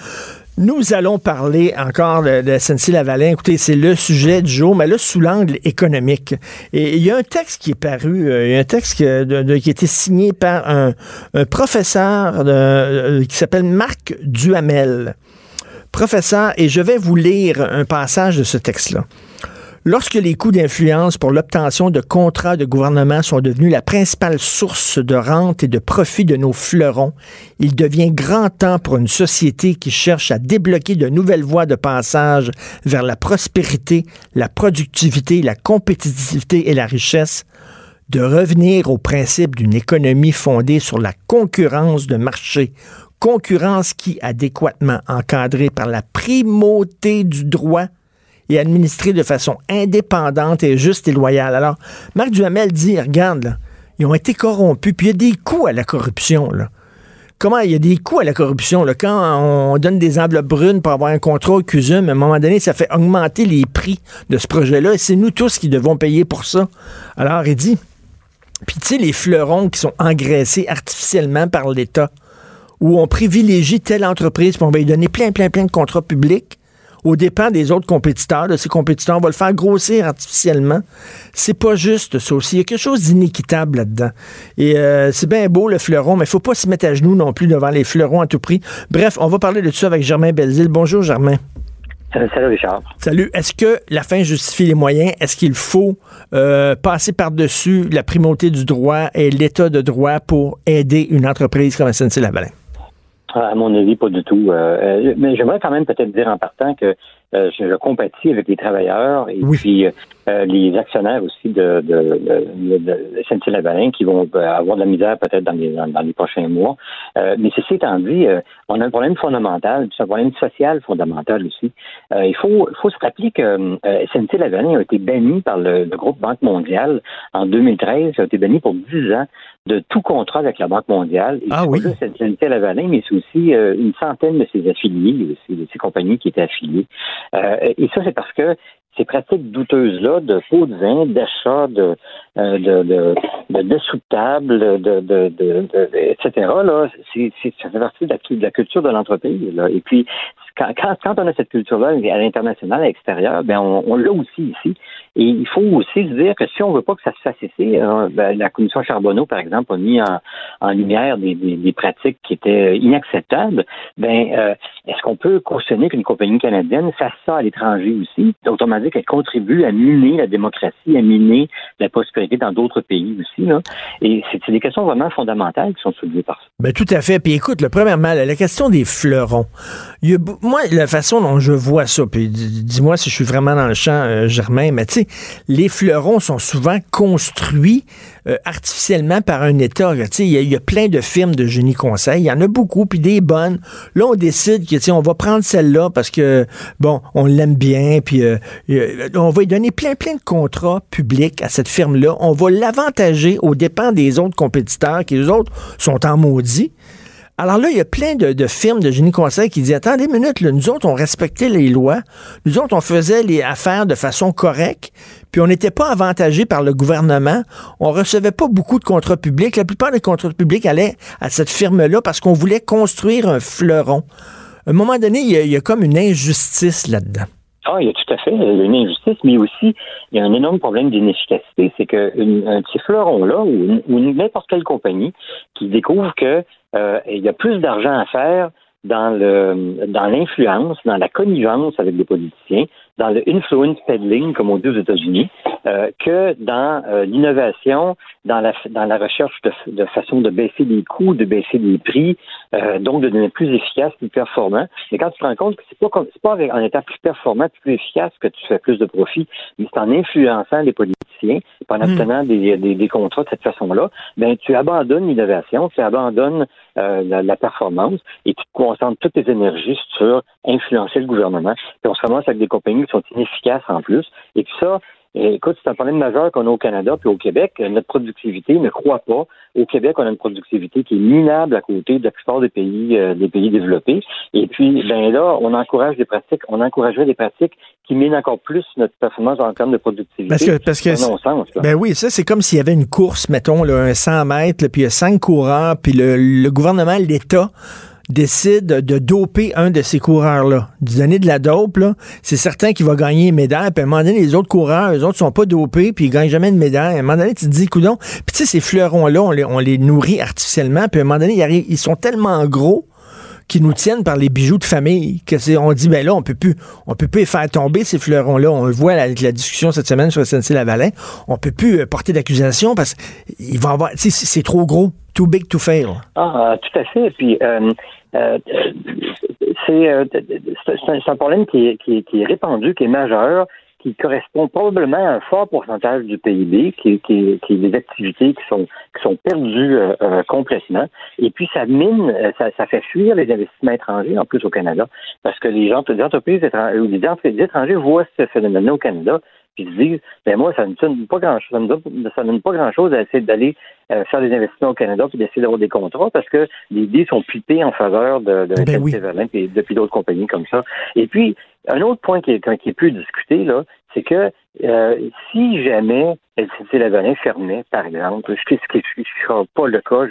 Nous allons parler encore de, de SNC-Lavalin. Écoutez, c'est le sujet du jour, mais là, sous l'angle économique. Et il y a un texte qui est paru, euh, il y a un texte qui, a été signé par un, professeur qui s'appelle Marc Duhamel. Professeur, et je vais vous lire un passage de ce texte-là. Lorsque les coûts d'influence pour l'obtention de contrats de gouvernement sont devenus la principale source de rente et de profit de nos fleurons, il devient grand temps pour une société qui cherche à débloquer de nouvelles voies de passage vers la prospérité, la productivité, la compétitivité et la richesse de revenir au principe d'une économie fondée sur la concurrence de marché, concurrence qui, adéquatement encadrée par la primauté du droit, et administré de façon indépendante et juste et loyale. Alors, Marc Duhamel dit, regarde, ils ont été corrompus, puis il y a des coûts à la corruption. Comment il y a des coûts à la corruption? Quand on donne des enveloppes brunes pour avoir un contrat au CUSUM, à un moment donné, ça fait augmenter les prix de ce projet-là, et c'est nous tous qui devons payer pour ça. Alors, il dit, puis tu sais, les fleurons qui sont engraissés artificiellement par l'État, où on privilégie telle entreprise, puis on va lui donner plein, plein, plein de contrats publics, au dépens des autres compétiteurs, de ces compétiteurs. On va le faire grossir artificiellement. C'est pas juste ça aussi. Il y a quelque chose d'inéquitable là-dedans. Et euh, c'est bien beau le fleuron, mais il faut pas se mettre à genoux non plus devant les fleurons à tout prix. Bref, on va parler de ça avec Germain Belzile. Bonjour Germain. Salut Richard. Salut. Est-ce que la fin justifie les moyens? Est-ce qu'il faut euh, passer par-dessus la primauté du droit et l'état de droit pour aider une entreprise comme SNC-Lavalin? À mon avis, pas du tout. Euh, euh, mais j'aimerais quand même peut-être dire en partant que euh, je, compatis avec les travailleurs et puis les actionnaires aussi de, de, de, de lavalin qui vont avoir de la misère peut-être dans les, dans, les prochains mois. mais ceci étant dit, on a un problème fondamental, c'est un problème social fondamental aussi. il faut, faut se rappeler que SNC-Lavalin a été banni par le, le, groupe Banque mondiale en 2013, a été banni pour 10 ans de tout contrat avec la Banque mondiale. Et ah oui. Lavalin, mais c'est aussi euh, une centaine de ses affiliés, aussi, de ses compagnies qui étaient affiliées. Euh, et ça, c'est parce que ces pratiques douteuses-là de faux de vin, d'achat de, euh, de, de, de, dessous de table, de, de, de, etc., là, c'est, ça fait partie de la, de la culture de l'entreprise. Là. Et puis, quand, quand, on a cette culture-là à l'international, à l'extérieur, ben on, on l'a aussi ici. Et il faut aussi se dire que si on veut pas que ça se fasse ici, euh, ben, la commission Charbonneau, par exemple, a mis en, en lumière des, des, pratiques qui étaient inacceptables. Ben, euh, est-ce qu'on peut cautionner qu'une compagnie canadienne fasse ça à l'étranger aussi? Autrement dit, qu'elle contribue à miner la démocratie, à miner la prospérité dans d'autres pays aussi. Là. Et c'est des questions vraiment fondamentales qui sont soulevées par ça. Ben, tout à fait. Puis écoute, le premièrement, la question des fleurons. Moi, la façon dont je vois ça, puis dis-moi si je suis vraiment dans le champ, euh, Germain, mais tu sais, les fleurons sont souvent construits euh, artificiellement par un État. Tu sais, il y, a plein de firmes de génie conseil, il y en a beaucoup, puis des bonnes. Là, on décide que, tu sais, on va prendre celle-là parce que, bon, on l'aime bien, puis euh, on va lui donner plein, plein de contrats publics à cette firme-là. On va l'avantager aux dépens des autres compétiteurs qui, les autres, sont en maudit. Alors là, il y a plein de, firmes de génie conseil qui disent Attendez une minute, nous autres, on respectait les lois. Nous autres, on faisait les affaires de façon correcte, puis on n'était pas avantagé par le gouvernement. On recevait pas beaucoup de contrats publics. La plupart des contrats publics allaient à cette firme-là parce qu'on voulait construire un fleuron. À un moment donné, il y a, comme une injustice là-dedans. Ah, il y a tout à fait une injustice, mais aussi il y a un énorme problème d'inefficacité. C'est qu'un petit fleuron-là, ou n'importe quelle compagnie qui découvre que euh, il y a plus d'argent à faire dans le dans l'influence, dans la connivence avec les politiciens, dans le influence peddling, comme on dit aux États-Unis, euh, que dans euh, l'innovation, dans la dans la recherche de, de, façon de baisser les coûts, de baisser les prix, euh, donc de devenir plus efficace, plus performant. Mais quand tu te rends compte que c'est pas pas en étant plus performant, plus efficace que tu fais plus de profit, mais c'est en influençant les politiciens, en hmm. obtenant des, des, des, contrats de cette façon-là, ben tu abandonnes l'innovation, tu abandonnes la, la, performance et tu te concentres toutes tes énergies sur influencer le gouvernement. Puis on se ramasse avec des compagnies qui sont inefficaces en plus. Et puis ça, écoute, c'est un problème majeur qu'on a au Canada puis au Québec. Notre productivité ne croît pas. Au Québec, on a une productivité qui est minable à côté de la plupart des pays, euh, des pays développés. Et puis, ben là, on encourage des pratiques, on encouragerait des pratiques qui minent encore plus notre performance en termes de productivité. Parce que, parce que ben oui, ça, c'est comme s'il y avait une course, mettons, là, un 100 mètres, puis il y a cinq coureurs, puis le, le gouvernement, l'État, décide de doper un de ces coureurs-là, de donner de la dope, c'est certain qu'il va gagner une médaille. Puis à un moment donné, les autres coureurs, eux autres sont pas dopés, puis ils gagnent jamais de médaille. À un moment donné, tu te dis, coudon. Puis tu sais, ces fleurons-là, on les, on les nourrit artificiellement. Puis à un moment donné, ils, arrivent- ils sont tellement gros qui nous tiennent par les bijoux de famille que on dit ben là on peut plus on peut plus les faire tomber ces fleurons là on le voit avec la discussion cette semaine sur SNC Lavalin. On peut plus euh, porter d'accusation parce qu'il va avoir c'est trop gros. Too big to fail. Ah, tout à fait. Puis, euh, euh, c'est euh, un, problème qui est répandu, qui est majeur, qui correspond probablement à un fort pourcentage du PIB, qui, qui, qui est des activités qui sont qui sont perdues euh, euh, complètement. Et puis ça mine, euh, ça, ça fait fuir les investissements étrangers en plus au Canada, parce que les gens, les entreprises étrangères, les étrangers voient ce phénomène-là au Canada, puis ils se disent, ben moi, ça ne donne pas grand chose, ça ne donne, pas grand chose à essayer d'aller euh, faire des investissements au Canada puis d'essayer d'avoir des contrats parce que les dés sont pipés en faveur de, de Ben oui. Puis depuis d'autres compagnies comme ça. Et puis, un autre point qui est, qui est plus discuté, là, c'est que euh, si jamais SNC Lavalin fermait, par exemple, ce qui ne sera pas le cas,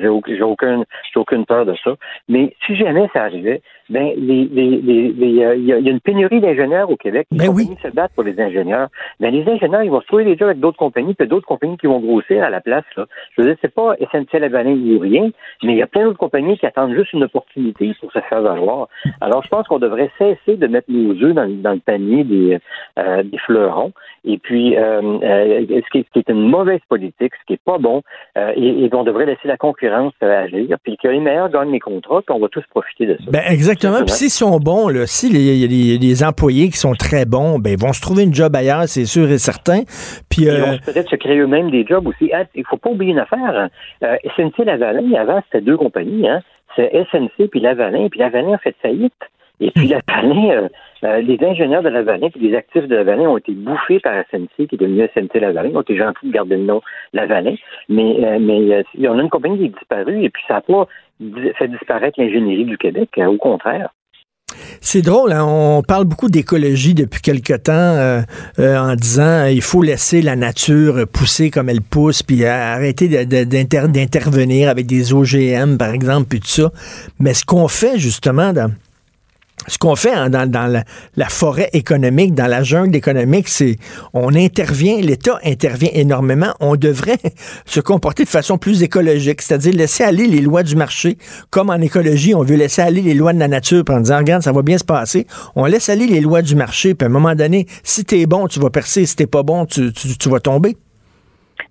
j'ai aucun- j'ai aucune, j'ai aucune peur de ça, mais si jamais ça arrivait, ben les, les, les, les, euh, il y, a, une pénurie d'ingénieurs au Québec. Les Ben oui. compagnies se battent pour les ingénieurs. Ben les ingénieurs, ils vont se trouver jobs avec d'autres compagnies, puis d'autres compagnies qui vont grossir à la place. Là. Je veux dire, c'est pas SNC Lavalin ou rien, mais il y a plein d'autres compagnies qui attendent juste une opportunité pour se faire valoir. Alors, je pense qu'on devrait cesser de mettre nos œufs dans, dans le panier des, euh, des fleurons. Et puis, euh, euh, ce, qui est, ce qui est une mauvaise politique, ce qui est pas bon, euh, et, et on devrait laisser la concurrence euh, agir, puis que les meilleurs gagnent les contrats, puis on va tous profiter de ça. ben exactement puis s'ils sont bons là si les, employés qui sont très bons ben ils vont se trouver une job ailleurs c'est sûr et certain puis Ils euh, vont peut-être se créer eux-mêmes des jobs aussi. Ah, il faut pas oublier une affaire. hein. Euh, SNC Lavalin, avant, c'était deux compagnies. Hein. C'est SNC puis Lavalin. Puis Lavalin a fait faillite. Et puis Lavalin, euh, euh, les ingénieurs de Lavalin puis les actifs de Lavalin ont été bouffés par SNC, qui est devenu SNC Lavalin. Ils ont été gentils de garder le nom Lavalin. Mais, euh, mais euh, il y en a une compagnie qui est disparue et puis ça n'a pas fait disparaître l'ingénierie du Québec. au contraire. C'est drôle, hein, on parle beaucoup d'écologie depuis quelque temps en disant il faut laisser la nature pousser comme elle pousse, puis arrêter d'intervenir avec des OGM, par exemple, puis tout ça. Mais ce qu'on fait justement dans ce qu'on fait hein, dans, la, forêt économique, dans la jungle économique, c'est on intervient, l'État intervient énormément. On devrait se comporter de façon plus écologique, c'est-à-dire laisser aller les lois du marché. Comme en écologie, on veut laisser aller les lois de la nature, en disant, regarde, ça va bien se passer. On laisse aller les lois du marché, puis à un moment donné, si t'es bon, tu vas percer, si t'es pas bon, tu, vas tomber.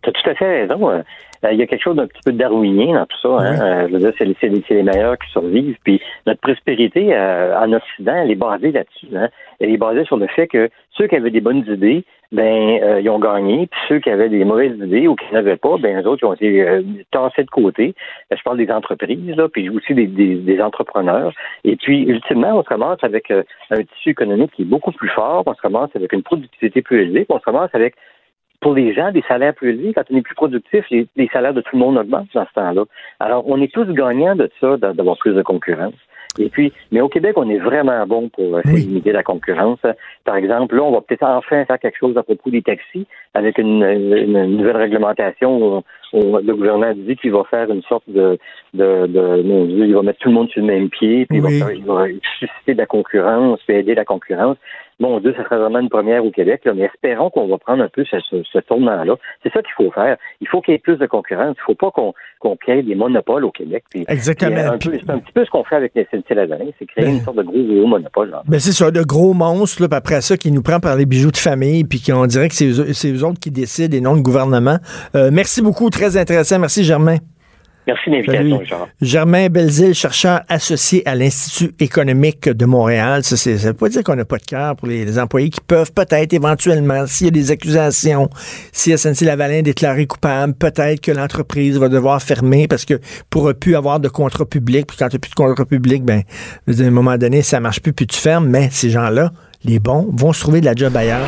Tu as tout à fait raison. Euh, Il y a quelque chose d'un petit peu darwinien dans tout ça. Hein? Euh, je veux dire, c'est les, les- meilleurs qui survivent. Puis notre prospérité euh, en Occident, elle est basée là-dessus. Hein? Elle est basée sur le fait que ceux qui avaient des bonnes idées, ben euh, ils ont gagné. Puis ceux qui avaient des mauvaises idées ou qui n'avaient pas, ben les autres ils ont été euh, tassés de côté. Euh, Je parle des entreprises, là, puis aussi des, des, des entrepreneurs. Et puis ultimement, on se ramasse avec euh, un tissu économique qui est beaucoup plus fort. On se ramasse avec une productivité plus élevée. puis on se ramasse avec pour les gens, des salaires plus élevés. Quand on est plus productif, les, les salaires de tout le monde augmentent dans ce temps-là. Alors, on est tous gagnants de ça, d'a- d'avoir plus de concurrence. Et puis, mais au Québec, on est vraiment bon pour essayer Oui. de limiter la concurrence. Par exemple, là, on va peut-être enfin faire quelque chose à propos des taxis avec une, une nouvelle réglementation où, où le gouvernement dit qu'il va faire une sorte de, de, de mon Dieu, il va mettre tout le monde sur le même pied, puis Oui. il, va, faire- il va susciter de la concurrence, puis aider la concurrence. Mon Dieu, ça serait vraiment une première au Québec, là, mais espérons qu'on va prendre un peu ce, ce, ce tournant-là. C'est ça qu'il faut faire. Il faut qu'il y ait plus de concurrence. Il ne faut pas qu'on qu'on crée des monopoles au Québec. Puis, Exactement. euh, c'est un petit peu ce qu'on fait avec les SNC Lavalin, c'est créer Ben- une sorte de gros, gros monopole. Là. Ben c'est ça, de gros monstres, là, puis après ça, qui nous prend par les bijoux de famille, puis qu'on dirait que c'est eux, c'est eux autres qui décident et non le gouvernement. Euh, merci beaucoup, très intéressant. Merci, Germain. Merci de l'invitation. Richard. Germain Belzile, chercheur associé à l'Institut économique de Montréal. Ça, c'est- ça veut pas dire qu'on n'a pas de cœur pour les, les employés qui peuvent peut-être éventuellement, s'il y a des accusations, si SNC Lavalin est déclaré coupable, peut-être que l'entreprise va devoir fermer parce que pourra plus avoir de contrat public. Puis quand tu n'as plus de contrat public, ben, à un moment donné, ça marche plus, puis tu fermes. Mais ces gens-là, les bons, vont se trouver de la job ailleurs.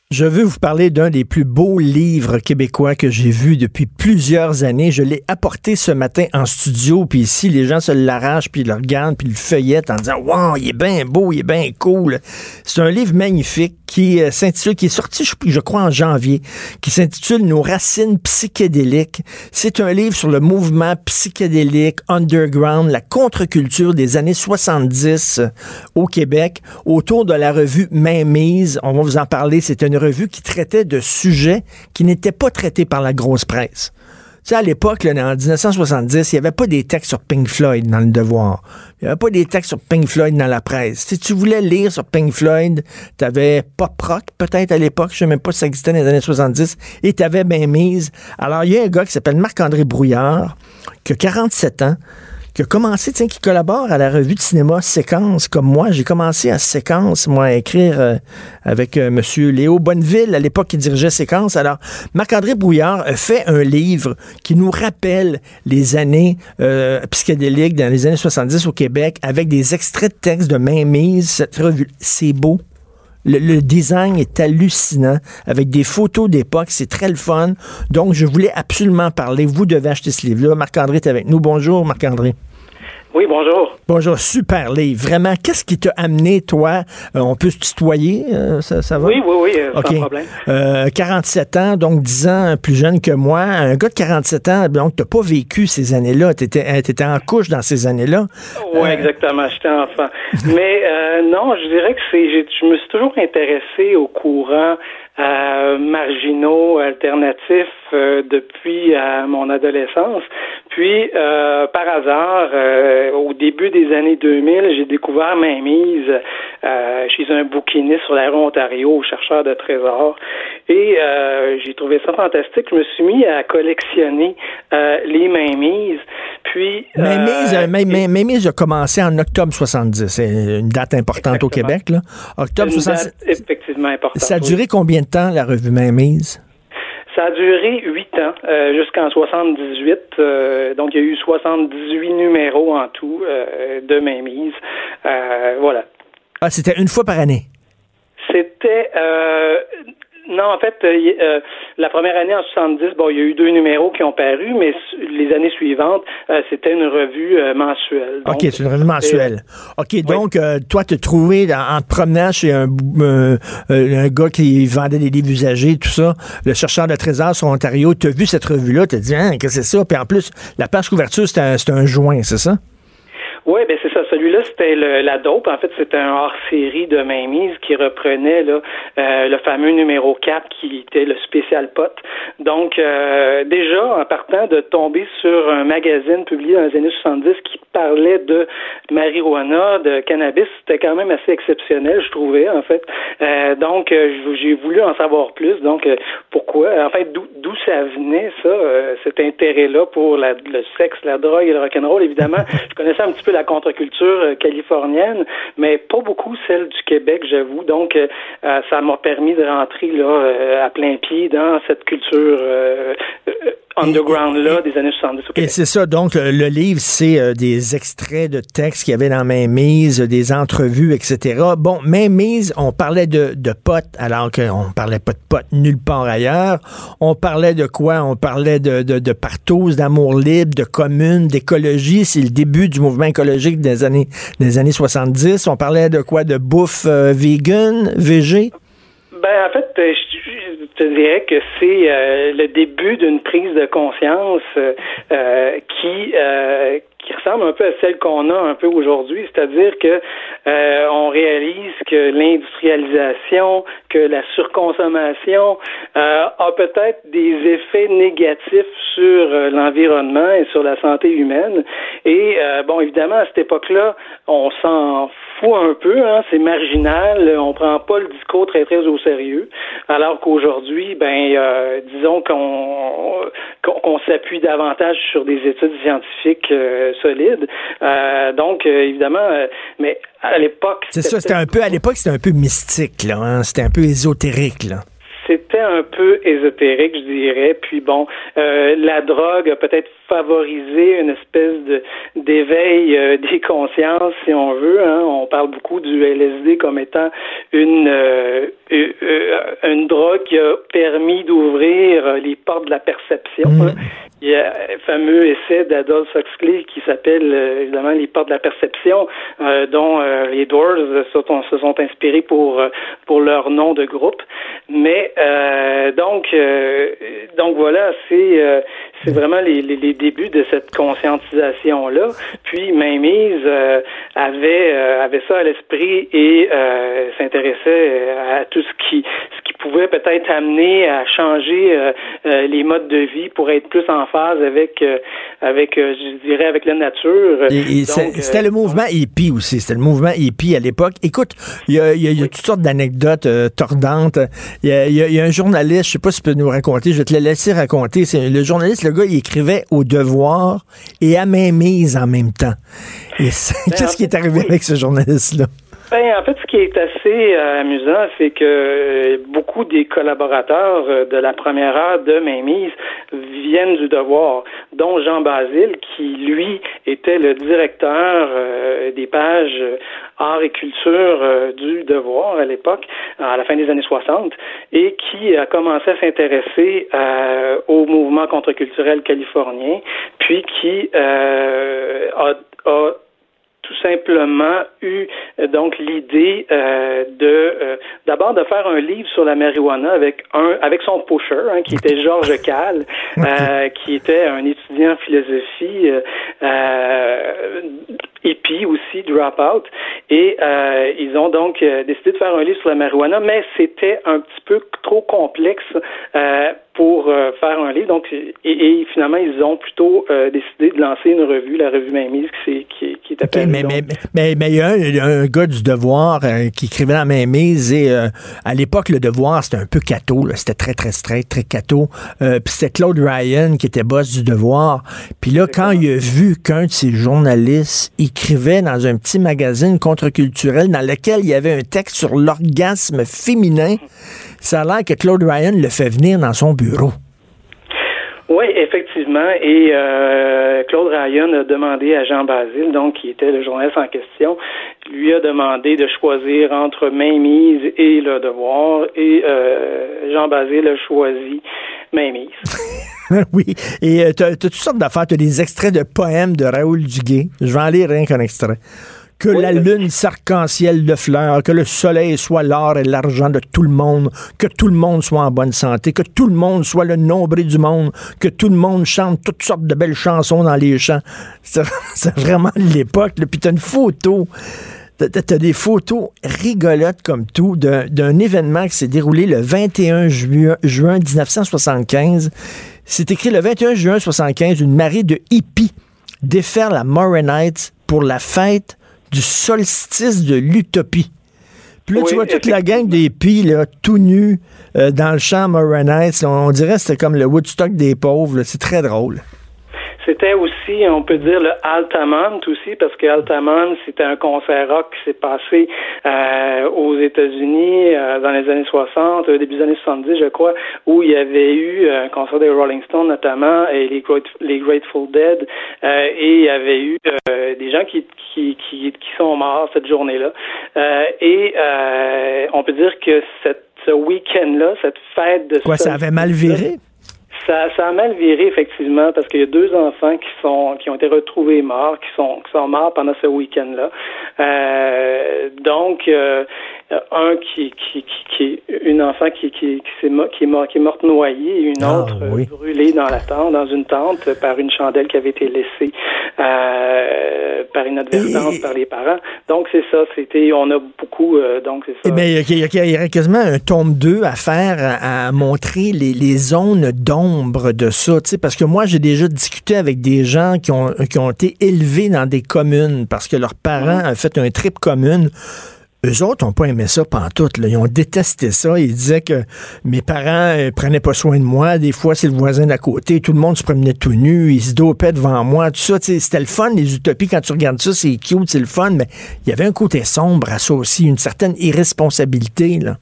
Je veux vous parler d'un des plus beaux livres québécois que j'ai vu depuis plusieurs années. Je l'ai apporté ce matin en studio, puis ici, les gens se l'arrachent, puis le regardent, puis le feuillettent en disant « Wow, il est bien beau, il est bien cool ». C'est un livre magnifique qui euh, s'intitule, qui est sorti, je, crois, en janvier, qui s'intitule Nos racines psychédéliques. C'est un livre sur le mouvement psychédélique underground, la contre-culture des années 70 euh, au Québec, autour de la revue Mainmise. On va vous en parler. C'est une revue qui traitait de sujets qui n'étaient pas traités par la grosse presse. Tu sais, à l'époque, en 1970, il n'y avait pas des textes sur Pink Floyd dans le Devoir. Il n'y avait pas des textes sur Pink Floyd dans la presse. Si tu voulais lire sur Pink Floyd, tu avais Pop Rock, peut-être à l'époque, je ne sais même pas si ça existait dans les années 70, et tu avais bien mise. Alors, il y a un gars qui s'appelle Marc-André Brouillard, qui a 47 ans, qui a commencé, tiens, qui collabore à la revue de cinéma Séquence, comme moi. J'ai commencé à Séquence, moi, à écrire euh, avec euh, M. Léo Bonneville, à l'époque, qui dirigeait Séquence. Alors, Marc-André Brouillard a fait un livre qui nous rappelle les années euh, psychédéliques dans les années 70 au Québec, avec des extraits de textes de mainmise. Cette revue, c'est beau. Le, design est hallucinant avec des photos d'époque. C'est très le fun. Donc, je voulais absolument parler. Vous devez acheter ce livre-là. Marc-André est avec nous. Bonjour, Marc-André. Oui, bonjour. Bonjour, super livre. Vraiment, qu'est-ce qui t'a amené, toi? Euh, on peut se tutoyer, euh, ça, ça, va? Oui, oui, oui, euh, sans problème. 47 ans, donc 10 ans plus jeune que moi. Un gars de 47 ans, donc t'as pas vécu ces années-là. Tu étais, étais, en couche dans ces années-là. Oui, exactement. J'étais enfant. Mais non, je dirais que c'est... Je me suis toujours intéressé au courant marginaux, alternatifs depuis mon adolescence. Puis, par hasard, au début des années 2000, j'ai découvert Mainmise euh, chez un bouquiniste sur la rue Ontario, chercheur de trésors. Et euh, j'ai trouvé ça fantastique. Je me suis mis à collectionner euh, les Mainmises. Puis, Mainmise, a commencé en octobre 70. C'est une date importante au Québec. Là. Octobre 70. effectivement importante. Ça a duré combien de temps, la revue Mainmise? Ça a duré huit ans, euh, jusqu'en 78. Euh, donc, il y a eu 78 numéros en tout euh, de mainmise. voilà. Ah, c'était une fois par année? C'était non, en fait, euh, euh, la première année en 70, bon, il y a eu deux numéros qui ont paru, mais les années suivantes, euh, c'était une revue mensuelle. OK, c'est une revue mensuelle. OK, donc, toi, te trouvé en, te promenant chez un, un gars qui vendait des livres usagés, tout ça, le chercheur de trésors sur Ontario, tu as vu cette revue-là, tu as dit, hein, qu'est-ce que c'est ça? Puis en plus, la page couverture, c'est un, un joint, c'est ça? Oui, ben c'est ça. Celui-là, c'était la dope. En fait, c'était un hors-série de mainmise qui reprenait là, euh, le fameux numéro 4 qui était le spécial pot. Donc, euh, déjà, en partant de tomber sur un magazine publié dans les années 70 qui parlait de marijuana, de cannabis, c'était quand même assez exceptionnel, je trouvais, en fait. Euh, donc, j'ai voulu en savoir plus. Donc, pourquoi? En fait, d'où ça venait, ça, cet intérêt-là pour la, le sexe, la drogue et le rock'n'roll? Évidemment, je connaissais un petit peu contre-culture euh, californienne, mais pas beaucoup celle du Québec, j'avoue. Donc, euh, euh, ça m'a permis de rentrer là à plein pied dans cette culture underground-là des années 70 au Québec. Et c'est ça, donc le livre, c'est des extraits de textes qu'il y avait dans Mainmise, des entrevues, etc. Bon, Mainmise, on parlait de, de potes, alors qu'on parlait pas de potes nulle part ailleurs. On parlait de quoi? On parlait de, de, de partous, d'amour libre, de communes, d'écologie. C'est le début du mouvement écologique des années, des années 70. On parlait de quoi? De bouffe vegan, végé? Ben, en fait, je, te dirais que c'est euh, le début d'une prise de conscience euh, qui euh, qui ressemble un peu à celle qu'on a un peu aujourd'hui, c'est-à-dire que euh, on réalise que l'industrialisation, que la surconsommation euh, a peut-être des effets négatifs sur euh, l'environnement et sur la santé humaine. Et bon, évidemment, à cette époque-là, on s'en un peu, hein, c'est marginal, on prend pas le discours très très au sérieux, alors qu'aujourd'hui, ben, disons qu'on qu'on s'appuie davantage sur des études scientifiques solide. Euh, donc, euh, évidemment, euh, mais à l'époque... C'est ça, c'était un peu, à l'époque, c'était un peu mystique, là. Hein? C'était un peu ésotérique, là. C'était un peu ésotérique, je dirais. Puis bon, euh, la drogue a peut-être favorisé une espèce de d'éveil euh, des consciences, si on veut. Hein. On parle beaucoup du LSD comme étant une euh, une drogue qui a permis d'ouvrir les portes de la perception. Mmh. Hein. Il y a un fameux essai d'Adolf Huxley qui s'appelle évidemment Les portes de la perception, dont les Doors se sont, inspirés pour pour leur nom de groupe. Mais donc donc voilà, c'est c'est vraiment les, les, débuts de cette conscientisation-là. Puis Mainmise euh, avait euh, avait ça à l'esprit et euh, s'intéressait à tout ce qui ce qui pouvait peut-être amener à changer les modes de vie pour être plus en phase avec avec je dirais avec la nature. c'était le mouvement hippie aussi. C'était le mouvement hippie à l'époque. Écoute, il y a, y a, toutes sortes d'anecdotes tordantes. Il y a, y a, un journaliste, je sais pas si tu peux nous raconter, je vais te le laisser raconter. C'est le journaliste le gars, il écrivait au devoir et à mise en même temps. Et ben, qu'est-ce qui est arrivé avec ce journaliste-là? Ben, en fait, ce qui est assez euh, amusant, c'est que euh, beaucoup des collaborateurs euh, de la première heure de Mainmise viennent du devoir, dont Jean Basile, qui, lui, était le directeur des pages art et culture du devoir à l'époque, à la fin des années 60, et qui a commencé à s'intéresser au mouvement contre-culturel californien, puis qui a, a tout simplement eu euh, donc l'idée euh, de euh, d'abord de faire un livre sur la marijuana avec un avec son pusher hein, qui était Georges Cal qui était un étudiant en philosophie et puis aussi Dropout et ils ont donc décidé de faire un livre sur la marijuana mais c'était un petit peu trop complexe pour euh, faire un livre. Donc, et, finalement, ils ont plutôt euh, décidé de lancer une revue, la revue Mainmise, qui, qui, qui est appelée. mais, mais, mais, il y a un, gars du Devoir euh, qui écrivait la Mainmise et à l'époque, le Devoir, c'était un peu cato. C'était très, très straight, très cato. Puis c'était Claude Ryan qui était boss du Devoir. Puis là, quand il a vu qu'un de ses journalistes écrivait dans un petit magazine contre-culturel dans lequel il y avait un texte sur l'orgasme féminin, ça a l'air que Claude Ryan le fait venir dans son bureau. Oui, effectivement. Et euh, Claude Ryan a demandé à Jean Basile, donc qui était le journaliste en question, lui a demandé de choisir entre Mainmise et Le Devoir. Et euh, Jean Basile a choisi Mainmise. oui. Et euh, tu as, toutes sortes d'affaires. Tu as des extraits de poèmes de Raoul Duguay. Je vais en lire rien qu'un extrait que la lune s'arc-en-ciel de fleurs, que le soleil soit l'or et l'argent de tout le monde, que tout le monde soit en bonne santé, que tout le monde soit le nombril du monde, que tout le monde chante toutes sortes de belles chansons dans les champs. C'est vraiment l'époque. Puis t'as une photo. T'as des photos rigolotes comme tout d'un événement qui s'est déroulé le 21 juin, juin 1975. C'est écrit le 21 juin 1975, une marée de hippies déferle à Nights pour la fête du solstice de l'utopie. Puis là, tu vois toute la gang des pies, tout nus, euh, dans le champ Moronites. On dirait que c'était comme le Woodstock des pauvres. C'est très drôle. C'était aussi, on peut dire, le Altamont aussi, parce que Altamont, c'était un concert rock qui s'est passé euh, aux États-Unis euh, dans les années 60, au début des années 70, je crois, où il y avait eu un concert des Rolling Stones notamment, et les, les Grateful Dead, euh, et il y avait eu des gens qui, qui, qui, qui, sont morts cette journée-là. et on peut dire que cette, ce week-end-là, cette fête de... Quoi, ça avait mal viré? Ça, ça a mal viré effectivement parce qu'il y a deux enfants qui sont qui ont été retrouvés morts, qui sont qui sont morts pendant ce week-end-là. Euh, donc euh, un qui qui, qui, une enfant qui qui qui, est, qui est mort qui est morte noyée et une ah, autre brûlée dans la tente dans une tente par une chandelle qui avait été laissée euh, par inadvertance par les parents. Donc c'est ça, c'était on a beaucoup donc c'est ça. Eh bien, il y, a, il y a quasiment un tome 2 à faire à, montrer les, les zones d'ombre de ça, parce que moi, j'ai déjà discuté avec des gens qui ont, qui ont été élevés dans des communes parce que leurs parents ont fait un trip commune. Eux autres n'ont pas aimé ça pantoute. Là. Ils ont détesté ça. Ils disaient que mes parents ne euh, prenaient pas soin de moi. Des fois, c'est le voisin d'à côté. Tout le monde se promenait tout nu. Ils se dopaient devant moi. Tout ça, c'était le fun, les utopies. Quand tu regardes ça, c'est cute, c'est le fun. Mais il y avait un côté sombre à ça aussi, une certaine irresponsabilité. Là.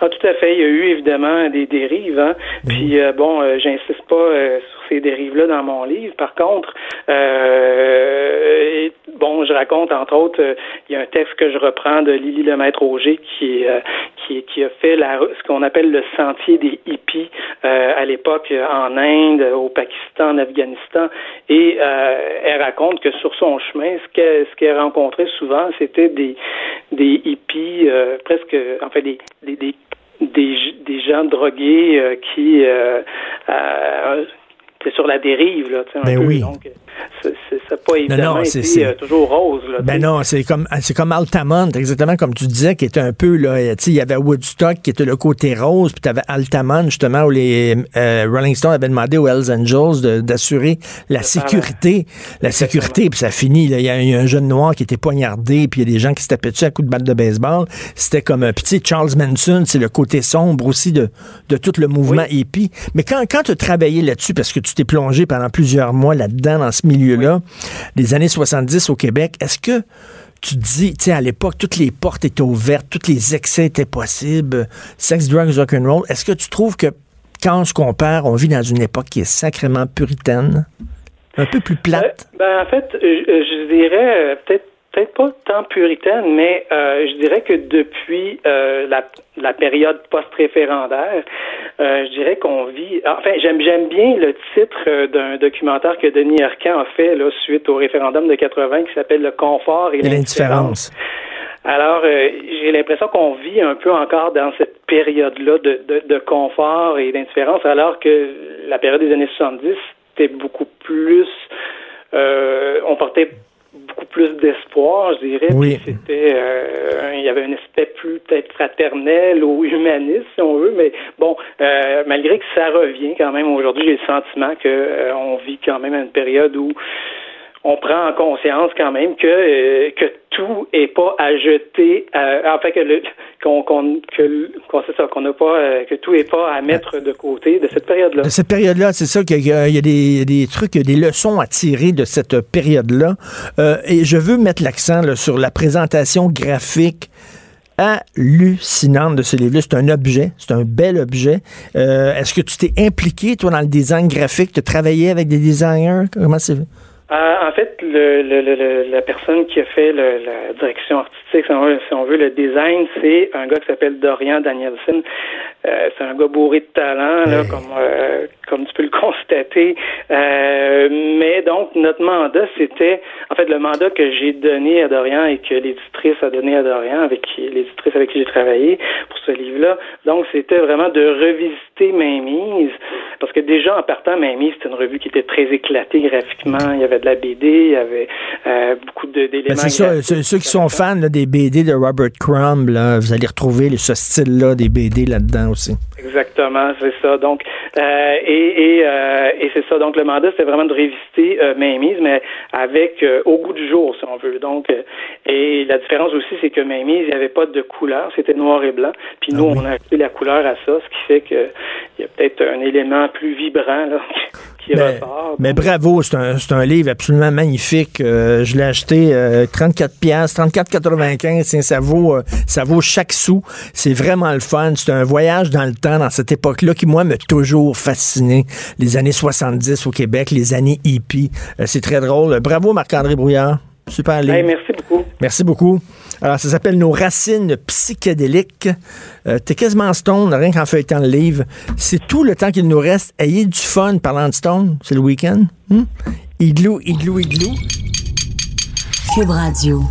Ah, tout à fait. Il y a eu évidemment des dérives. Hein? Puis, euh, bon, euh, j'insiste pas sur ces dérives-là dans mon livre. Par contre, euh, bon, je raconte, entre autres, il y a un texte que je reprends de Lily Lemaître-Auger qui, qui, qui a fait ce qu'on appelle le sentier des hippies à l'époque en Inde, au Pakistan, en Afghanistan. Et elle raconte que sur son chemin, ce qu'elle ce qu'elle rencontrait souvent, c'était des, des hippies presque, en fait, des, des, des des, gens drogués euh, qui euh, euh, sur la dérive là, ben peu, oui. donc c'est pas évidemment non, été, c'est, euh, toujours rose. Là, ben non, c'est comme c'est comme Altamont, exactement comme tu disais, qui était un peu là. Il y avait Woodstock qui était le côté rose, puis tu avais Altamont justement où les euh, Rolling Stones avaient demandé aux Hells Angels d'assurer la sécurité, la sécurité, puis ça finit. Il y a eu un jeune noir qui était poignardé, puis il y a des gens qui se tapaient dessus à coups de batte de baseball. C'était comme un petit Charles Manson, c'est le côté sombre aussi de, de tout le mouvement oui. hippie. Mais quand quand tu as travaillé là-dessus, parce que tu t'es plongé pendant plusieurs mois là-dedans dans ce milieu-là, oui. les années 70 au Québec, est-ce que tu te dis, tu sais, à l'époque, toutes les portes étaient ouvertes, tous les excès étaient possibles, sex, drugs, rock'n'roll. Est-ce que tu trouves que quand on se compare, on vit dans une époque qui est sacrément puritaine, un peu plus plate? Ben, ben en fait, je, je dirais peut-être peut-être pas tant puritaine, mais euh, je dirais que depuis euh, la, la, période post-référendaire, euh, je dirais qu'on vit. Enfin, j'aime j'aime bien le titre d'un documentaire que Denis Arcand a fait là, suite au référendum de 80 qui s'appelle Le confort et, et l'indifférence. Alors, euh, j'ai l'impression qu'on vit un peu encore dans cette période-là de, de, de, confort et d'indifférence, alors que la période des années 70, c'était beaucoup plus... Euh, on portait beaucoup plus d'espoir, je dirais. Oui. C'était, euh, il y avait un aspect plus peut-être fraternel ou humaniste, si on veut, mais bon, euh, malgré que ça revient quand même aujourd'hui, j'ai le sentiment que euh, on vit quand même une période où on prend en conscience quand même que euh, que tout est pas à jeter, euh, en fait que le qu'on qu'on que qu'on ça qu'on n'a pas euh, que tout est pas à mettre de côté de cette période-là. De cette période-là, c'est ça qu'il y, a, il y a des, trucs, des leçons à tirer de cette période-là. Euh, et je veux mettre l'accent sur la présentation graphique hallucinante de ce livre-là. C'est un objet, c'est un bel objet. Euh, est-ce que tu t'es impliqué, toi, dans le design graphique? Tu as travaillé avec des designers? Comment c'est? Euh, en fait, le, le, le, la personne qui a fait la direction artistique, si on veut, si on veut le design, c'est un gars qui s'appelle Dorian Danielson. Euh, c'est un gars bourré de talent, là, comme euh, comme tu peux le constater. Euh, mais donc, notre mandat, c'était, en fait, le mandat que j'ai donné à Dorian et que l'éditrice a donné à Dorian, avec qui, l'éditrice avec qui j'ai travaillé pour ce livre-là. Donc, c'était vraiment de revisiter Mainmise, parce que déjà, en partant, Mainmise, c'était une revue qui était très éclatée graphiquement. Il y avait de la BD, il y avait euh, beaucoup de, d'éléments. Ben c'est ça, ceux, ceux qui sont fans là, des BD de Robert Crumb, là, vous allez retrouver ce style-là des BD là-dedans aussi. Exactement, c'est ça. Donc, euh, et et, euh, et c'est ça. Donc, le mandat, c'était vraiment de révisiter euh, mais avec euh, au goût du jour, si on veut. Donc, et la différence aussi, c'est que Mainmise, il n'y avait pas de couleur, c'était noir et blanc. Puis nous, Ah oui. on a ajouté la couleur à ça, ce qui fait que il y a peut-être un élément plus vibrant là, qui Mais, ressort. mais bravo, c'est un, c'est un livre absolument magnifique. Euh, je l'ai acheté euh, 34 pièces, 34,95. Tiens, Ça vaut, euh, ça vaut chaque sou. C'est vraiment le fun. C'est un voyage dans le temps, dans cette époque-là, qui moi m'a toujours fasciné. Les années 70 au Québec, les années hippie. Euh, c'est très drôle. Bravo Marc-André Brouillard. Super livre. Hey, merci beaucoup. Merci beaucoup. Alors, ça s'appelle Nos racines psychédéliques. Euh, T'es quasiment stone, rien qu'en feuilletant le livre. C'est tout le temps qu'il nous reste. Ayez du fun parlant de stone. C'est le week-end. Hmm? Igloo, igloo, igloo. Cube Radio.